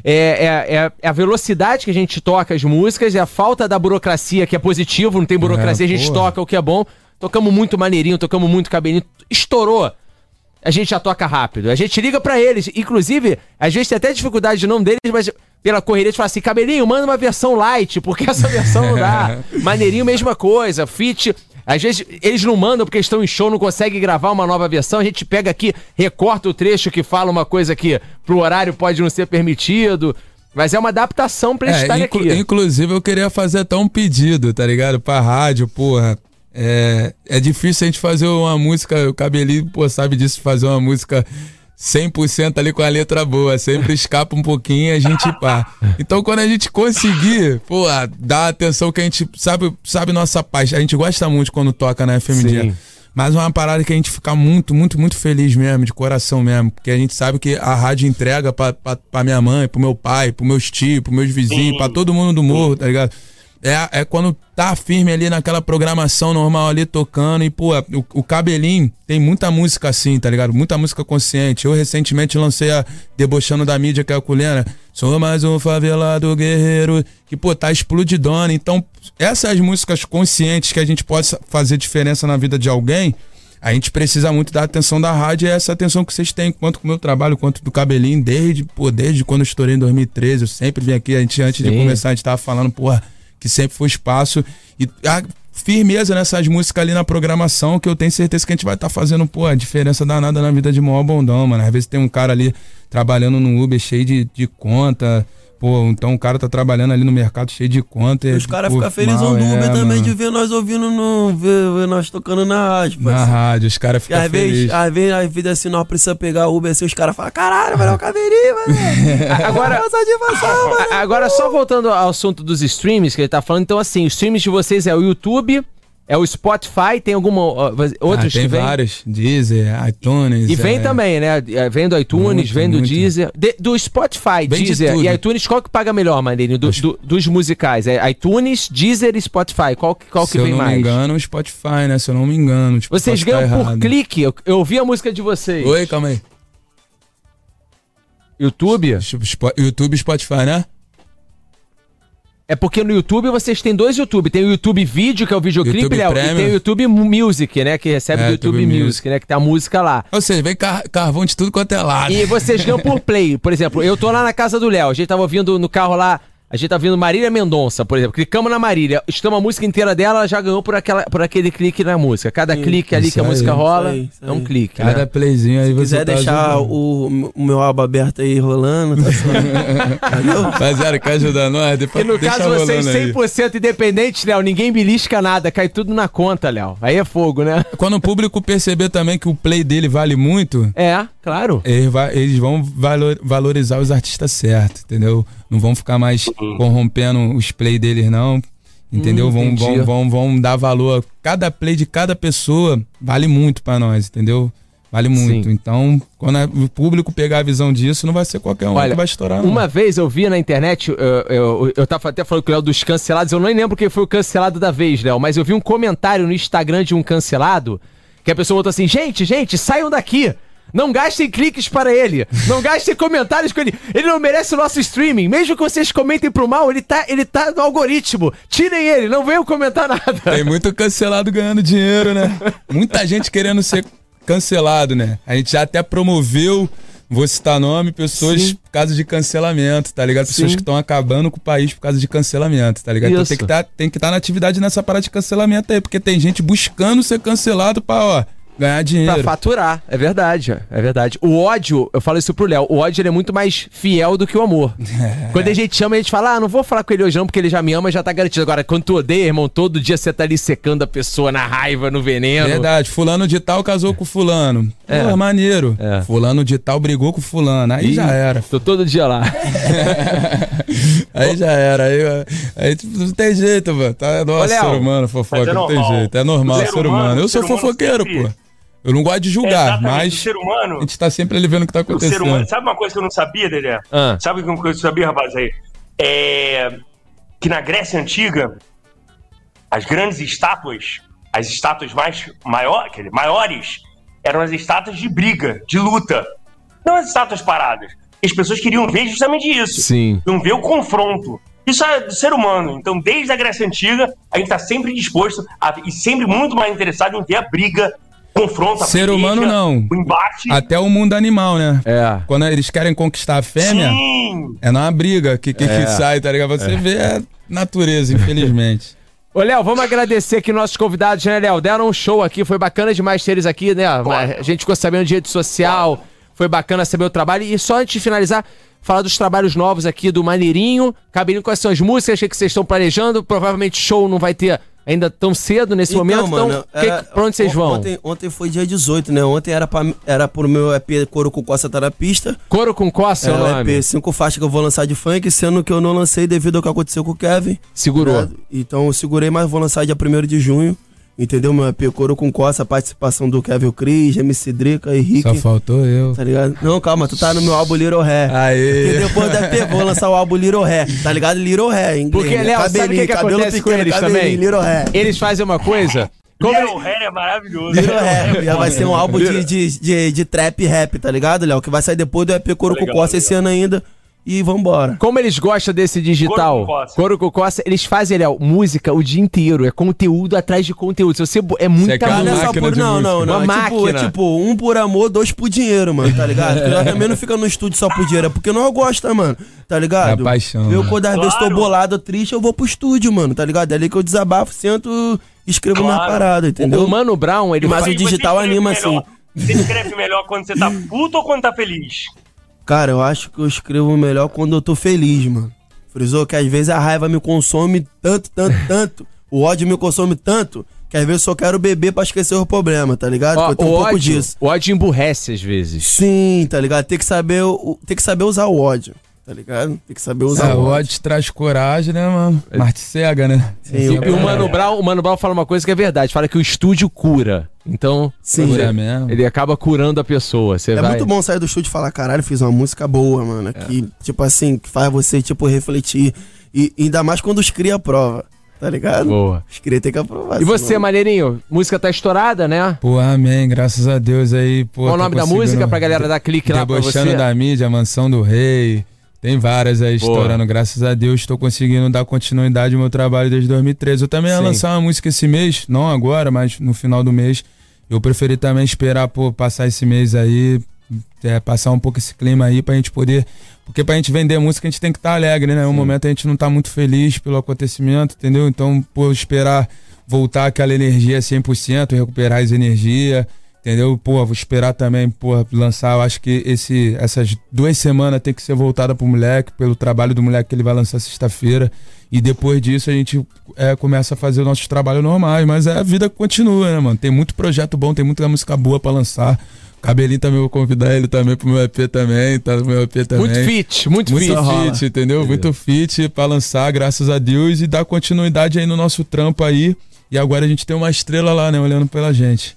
É, é- é- é a velocidade que a gente toca as músicas, é a falta da burocracia, que é positivo, não tem burocracia, É, a gente porra. toca o que é bom. Tocamos muito maneirinho, tocamos muito cabelinho. Estourou. A gente já toca rápido. A gente liga pra eles. Inclusive, às vezes tem até dificuldade de nome deles, mas pela correria de falar assim: cabelinho, manda uma versão light, porque essa versão não dá. Maneirinho, mesma coisa. Fit. Às vezes eles não mandam porque estão em show, não conseguem gravar uma nova versão. A gente pega aqui, recorta o trecho que fala uma coisa que pro horário pode não ser permitido. Mas é uma adaptação pra eles É, estarem inclu- aqui. inclusive eu queria fazer até um pedido, tá ligado? Pra rádio, porra. É, é difícil a gente fazer uma música, o cabelinho, pô, sabe disso, fazer uma música 100% ali com a letra boa. Sempre escapa um pouquinho e a gente pá. Então quando a gente conseguir, pô, dar a atenção que a gente sabe, sabe nossa paz. A gente gosta muito quando toca na FM Sim. Dia. Mas é uma parada que a gente fica muito, muito, muito feliz mesmo, de coração mesmo. Porque a gente sabe que a rádio entrega pra, pra, pra minha mãe, pro meu pai, pro meus tios, pros meus vizinhos, pra todo mundo do morro, tá ligado? É, é quando tá firme ali naquela programação normal ali tocando e, pô, o, o cabelinho tem muita música assim, tá ligado? Muita música consciente. Eu recentemente lancei a Debochando da Mídia, que é a Culena. Sou mais um favelado guerreiro que, pô, tá explodidona. Então, essas músicas conscientes que a gente possa fazer diferença na vida de alguém, a gente precisa muito da atenção da rádio e é essa atenção que vocês têm, quanto com o meu trabalho, quanto do cabelinho, desde, pô, desde quando eu estourei em 2013. Eu sempre vim aqui, a gente, antes de Sim. começar, a gente tava falando, porra, que sempre foi espaço. E a firmeza nessas músicas ali na programação, que eu tenho certeza que a gente vai estar fazendo, pô, a diferença danada na vida de maior bondão, mano. Às vezes tem um cara ali trabalhando no Uber cheio de, de conta. Pô, então o cara tá trabalhando ali no mercado cheio de conta. e, Os caras ficam felizes mal, do Uber é, também mano. de ver nós ouvindo no. ver, ver nós tocando na rádio, Na parceiro. rádio, os caras ficam felizes. às vezes, às vezes assim, nós precisamos pegar o Uber assim, os caras falam, caralho, vai dar o cabelinho, mano. Agora- Agora, só voltando ao assunto dos streams que ele tá falando, então assim, os streams de vocês é o YouTube, é o Spotify, tem alguma outros ah, tem que vem? vários. Deezer, iTunes. E vem é, também, né? É, Vem do iTunes, Muito, vem do muito. Deezer. De- do Spotify, Vem de Deezer tudo. e iTunes, qual que paga melhor, Maneirinho? Do- do- dos musicais? É iTunes, Deezer e Spotify. Qual, que- qual Se que eu vem não mais? me engano, o Spotify, né? Se eu não me engano. Tipo, Vocês tá ganham por errado. clique. Eu, eu ouvi a música de vocês. Oi, calma aí. YouTube? YouTube e Spotify, né? É porque no YouTube vocês têm dois YouTube. Tem o YouTube Vídeo, que é o videoclipe, Léo, e tem o YouTube Music, né? Que recebe É, do YouTube, YouTube Music, Music. né? Que tem a música lá. Ou seja, vem car- carvão de tudo quanto é lado. E vocês ganham por play. Por exemplo, eu tô lá na casa do Léo, a gente tava ouvindo no carro lá A gente tá vendo Marília Mendonça, por exemplo. Clicamos na Marília, estamos a música inteira dela, ela já ganhou por, aquela, por aquele clique na música. Cada clique ali isso que a aí, música isso rola aí, isso é um aí. clique. Cada né? playzinho aí Se você quiser tá deixar o, o meu aba aberto aí rolando, tá? Rapaziada, quer ajudar nós? Depois E no deixa caso, vocês rolando aí. 100% independentes, Léo, ninguém belisca nada, cai tudo na conta, Léo. Aí é fogo, né? Quando o público perceber também que o play dele vale muito, É, claro. eles, eles vão valor- valorizar os artistas certos, entendeu? Não vão ficar mais corrompendo os play deles, não. Entendeu? Hum, vão, vão, vão, vão dar valor. Cada play de cada pessoa vale muito pra nós, entendeu? Vale muito. Sim. Então, quando a- o público pegar a visão disso, não vai ser qualquer um Olha, que vai estourar, não. Uma vez eu vi na internet, eu, eu, eu tava até falando com o Léo dos cancelados, eu nem lembro quem foi o cancelado da vez, Léo, mas eu vi um comentário no Instagram de um cancelado que a pessoa botou assim: gente, gente, saiam daqui! Não gastem cliques para ele. Não gastem comentários com ele. Ele não merece o nosso streaming. Mesmo que vocês comentem pro mal, ele tá, ele tá no algoritmo. Tirem ele, não venham comentar nada. Tem muito cancelado ganhando dinheiro, né? Muita gente querendo ser cancelado, né? A gente já até promoveu, vou citar nome, pessoas Sim. por causa de cancelamento, tá ligado? Pessoas Sim. que estão acabando com o país por causa de cancelamento, tá ligado? Então Isso. tem que tá, estar na atividade nessa parada de cancelamento aí, porque tem gente buscando ser cancelado pra, ó, ganhar Pra dinheiro. faturar, é verdade, é verdade. O ódio, eu falo isso pro Léo, o ódio ele é muito mais fiel do que o amor. Quando a gente chama, a gente fala, ah, não vou falar com ele hoje não, porque ele já me ama, já tá garantido. Agora, quando tu odeia, irmão, todo dia você tá ali secando a pessoa na raiva, no veneno. Verdade, fulano de tal casou com fulano. É. Pô, maneiro. É. Fulano de tal brigou com fulano. Aí Ih, já era. Tô todo dia lá. aí já era. Aí, aí não tem jeito, mano. Tá, nossa, Ô, Léo, ser humano, fofoca, é não tem normal. jeito. É normal, Ser ser, humano, humano. Eu ser sou humano fofoqueiro, sempre- pô. Eu não gosto de julgar, Exatamente, mas o ser humano. a gente tá sempre ali vendo o que tá O ser acontecendo. humano. Sabe uma coisa que eu não sabia, Dedé? Ah. Sabe uma coisa que eu sabia, rapaz? Aí? É. Que na Grécia Antiga, as grandes estátuas, as estátuas mais maior, quer dizer, maiores, eram as estátuas de briga, de luta. Não as estátuas paradas. As pessoas queriam ver justamente isso. Sim. Queriam ver o confronto. Isso é do ser humano. Então, desde a Grécia Antiga, a gente está sempre disposto a, e sempre muito mais interessado em ver a briga, confronto, a Ser humano, não. o embate. Até o mundo animal, né? É. Quando eles querem conquistar a fêmea, Sim! é numa briga que, que, que sai, tá ligado? Você vê a natureza, infelizmente. Ô, Léo, vamos agradecer aqui nossos convidados, né, Léo? Deram um show aqui, foi bacana demais ter eles aqui, né? A gente ficou sabendo de rede social, foi bacana saber o trabalho. E só antes de finalizar, falar dos trabalhos novos aqui do Maneirinho. Cabelinho, quais são as músicas que vocês estão planejando? Provavelmente show não vai ter ainda tão cedo nesse momento. então, que- era- pra onde vocês vão? Ontem, ontem foi dia 18, né? Ontem era, pra, era pro meu EP Coro com Costa tá na pista. Coro com Costa, É é o o nome. EP, cinco faixas que eu vou lançar de funk, sendo que eu não lancei devido ao que aconteceu com o Kevin. Segurou. né? Então eu segurei, mas vou lançar dia 1 de junho. Entendeu? Meu EP Coro com Costa, a participação do Kevin Cris, MC Drica, Henrique. Só faltou eu. Tá ligado? Não, calma, tu tá no meu álbum Little Hair. Aê. E depois da EP, vou lançar o álbum Little Hair. Tá ligado? Little Hair, em inglês. Porque, né? Léo, sabe o que, que cabelo acontece com pequeno, eles cabelinho, também? Little Hair. Eles fazem uma coisa. Como Little Hair é maravilhoso. Little Hair. Já vai ser um álbum de, de, de, de trap rap, tá ligado, Léo? Que vai sair depois do EP Coro com Costa legal. esse ano ainda. E vambora. Como eles gostam desse digital, Coro com Costa. Coro com Costa, eles fazem, Léo, música o dia inteiro. É conteúdo atrás de conteúdo. Se você, é muita Ah, uma não é música. só máquina por. de Não, não, música. não. Uma é, tipo, é máquina. tipo, um por amor, dois por dinheiro, mano, tá ligado? Porque nós também não fica no estúdio só por dinheiro, é porque nós gosta, mano, tá ligado? É paixão, Eu, né? quando às vezes tô bolado, triste, eu vou pro estúdio, mano, tá ligado? É ali que eu desabafo, sento, escrevo Claro. minha parada, entendeu? O Mano Brown, ele Mas faz... o digital Você anima, melhor- assim. Você escreve melhor quando você tá puto ou quando tá feliz? Cara, eu acho que eu escrevo melhor quando eu tô feliz, mano. Frisou que às vezes a raiva me consome tanto, tanto, tanto. O ódio me consome tanto que às vezes eu só quero beber pra esquecer o problema, tá ligado? Ó, Porque eu tenho um pouco ódio, disso. o ódio emburrece às vezes. Sim, tá ligado? Tem que saber, tem que saber usar o ódio, tá ligado? Tem que saber usar É, ódio. ódio traz coragem, né, mano? Marte cega, né? Sim, E, o- e o Mano Brown, o Mano Brown fala uma coisa que é verdade. Fala que o estúdio cura. Então, Sim. Cura mesmo. ele acaba curando a pessoa. Você É vai... muito bom sair do estúdio e falar, caralho, fiz uma música boa, mano. É. Que, tipo assim, que faz você, tipo, refletir. E ainda mais quando os cria prova, tá ligado? Boa. Os cria tem que aprovar. E você, senão- Maneirinho? Música tá estourada, né? Pô, amém, graças a Deus aí. Pô, Qual o nome da música pra galera dar clique lá pra Debochando você? da mídia, Mansão do Rei. Tem várias aí Boa. estourando. Graças a Deus estou conseguindo dar continuidade ao meu trabalho desde 2013. Eu também ia Sim. lançar uma música esse mês, não agora, mas no final do mês. Eu preferi também esperar pô, passar esse mês aí, é, passar um pouco esse clima aí pra gente poder Porque pra gente vender música, a gente tem que estar tá alegre, né? No momento a gente não tá muito feliz pelo acontecimento, entendeu? Então, por esperar voltar aquela energia 100%, recuperar as energias, entendeu? Pô, vou esperar também, pô, lançar. Eu acho que esse, essas duas semanas tem que ser voltada pro moleque, pelo trabalho do moleque que ele vai lançar sexta-feira. E depois disso a gente é, começa a fazer os nossos trabalhos normais. Mas é, a vida continua, né, mano? Tem muito projeto bom, tem muita música boa para lançar. Cabelinho também vou convidar ele também pro meu EP também, tá no meu EP também. Muito fit, muito, muito fit. fit entendeu? entendeu? Muito fit pra lançar, graças a Deus, e dar continuidade aí no nosso trampo aí. E agora a gente tem uma estrela lá, né, olhando pela gente.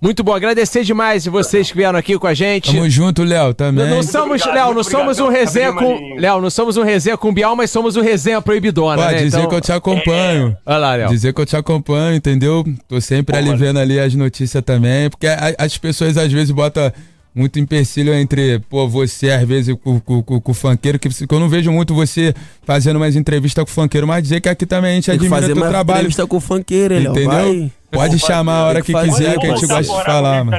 Muito bom, agradecer demais vocês que vieram aqui com a gente. Tamo junto, Léo, também. Não, não somos, Léo, não somos um resenha com. Léo, não somos um resenha com Bial, mas somos um resenha proibidona, Pode né? dizer então... que eu te acompanho. É. Olha lá, Léo. Dizer que eu te acompanho, entendeu? Tô sempre Pô, ali vendo ali as notícias também, porque as pessoas às vezes botam muito empecilho entre, pô, você às vezes com, com, com, com o funkeiro, que, que, eu não vejo muito você fazendo mais entrevista com o funkeiro, mas dizer que aqui também a gente admira fazer teu mais trabalho. entrevista com o funkeiro, entendeu? Vai. Pode chamar a hora que, que quiser, que a gente gosta de falar, mano.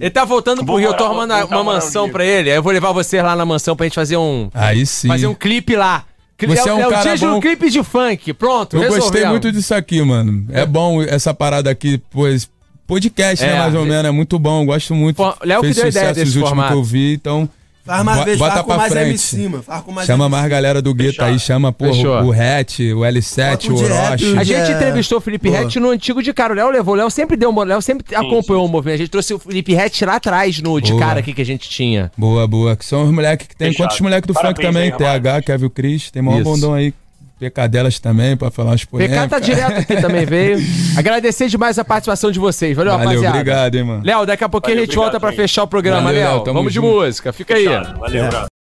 Ele tá voltando pro Rio, eu tô arrumando uma mansão pra ele. Aí eu vou levar você lá na mansão pra gente fazer um. Aí sim. Fazer um clipe lá. Você é, é um é cara o dia bom. clipe de funk. Pronto, Eu resolveu. gostei muito disso aqui, mano. É bom essa parada aqui, pois podcast, né, é, né, mais ou menos. É muito bom, gosto muito. Léo que deu ideia desse formato. que eu vi, então... Faz mais vezes, bota faz pra frente. Cima, faz com mais chama mais galera do gueto aí, chama porra, o Hatch, o L7, o Orochi. A gente entrevistou o Felipe Hatch no antigo de cara. O Léo levou, o Léo sempre deu, o Léo sempre sim, acompanhou sim. o movimento. A gente trouxe o Felipe Hatch lá atrás no de cara aqui que a gente tinha. Boa, boa. Que são os moleques que tem. Fechado. Quantos moleques do Parabéns, funk também? TH, Kevin Cris, tem maior bondão aí. Pecadelas também, pra falar umas polêmicas. PK tá direto aqui também, veio. Agradecer demais a participação de vocês. Valeu, Valeu rapaziada. obrigado, hein, mano. Léo, daqui a pouquinho Valeu, a gente obrigado, volta pra fechar o programa, Léo. Vamos junto. de música. Fica Fechado. aí. Valeu, é.